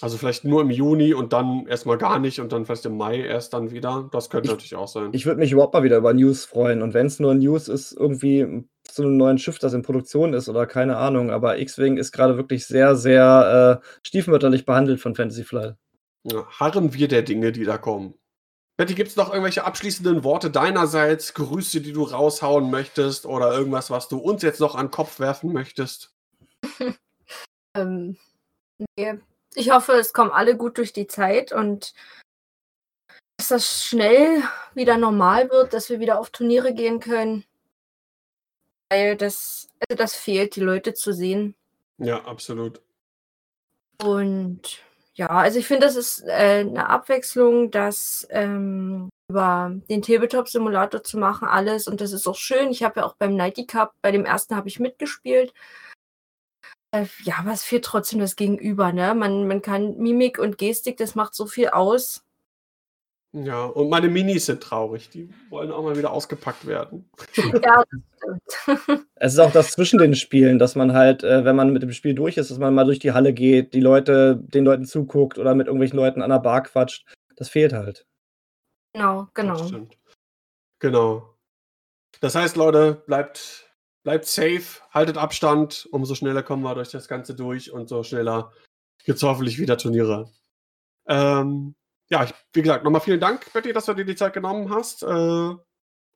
Also vielleicht nur im Juni und dann erstmal gar nicht und dann vielleicht im Mai erst dann wieder. Das könnte ich, natürlich auch sein. Ich würde mich überhaupt mal wieder über News freuen. Und wenn es nur News ist, irgendwie zu einem neuen Schiff, das in Produktion ist oder keine Ahnung. Aber X-Wing ist gerade wirklich sehr, sehr äh, stiefmütterlich behandelt von Fantasy Flight. Ja, harren wir der Dinge, die da kommen. Betty, gibt es noch irgendwelche abschließenden Worte deinerseits, Grüße, die du raushauen möchtest oder irgendwas, was du uns jetzt noch an den Kopf werfen möchtest? ähm, nee, ich hoffe, es kommen alle gut durch die Zeit und dass das schnell wieder normal wird, dass wir wieder auf Turniere gehen können. Weil das, also das fehlt, die Leute zu sehen. Ja, absolut. Und ja, also ich finde, das ist äh, eine Abwechslung, das ähm, über den Tabletop-Simulator zu machen, alles. Und das ist auch schön. Ich habe ja auch beim Nighty Cup, bei dem ersten habe ich mitgespielt. Äh, ja, aber es fehlt trotzdem das Gegenüber, ne? Man man kann Mimik und Gestik, das macht so viel aus. Ja, und meine Minis sind traurig. Die wollen auch mal wieder ausgepackt werden. Ja, das stimmt. Es ist auch das zwischen den Spielen, dass man halt, äh, wenn man mit dem Spiel durch ist, dass man mal durch die Halle geht, die Leute den Leuten zuguckt oder mit irgendwelchen Leuten an der Bar quatscht. Das fehlt halt. Genau, genau. Das stimmt. Genau. Das heißt, Leute, bleibt bleibt safe, haltet Abstand, umso schneller kommen wir durch das Ganze durch und so schneller gibt es hoffentlich wieder Turniere. Ähm, ja, ich, wie gesagt, nochmal vielen Dank, Betty, dass du dir die Zeit genommen hast. Äh,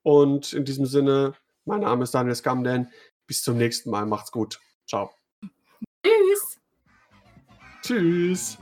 und in diesem Sinne, mein Name ist Daniel Scamden. Bis zum nächsten Mal. Macht's gut. Ciao. Tschüss. Tschüss.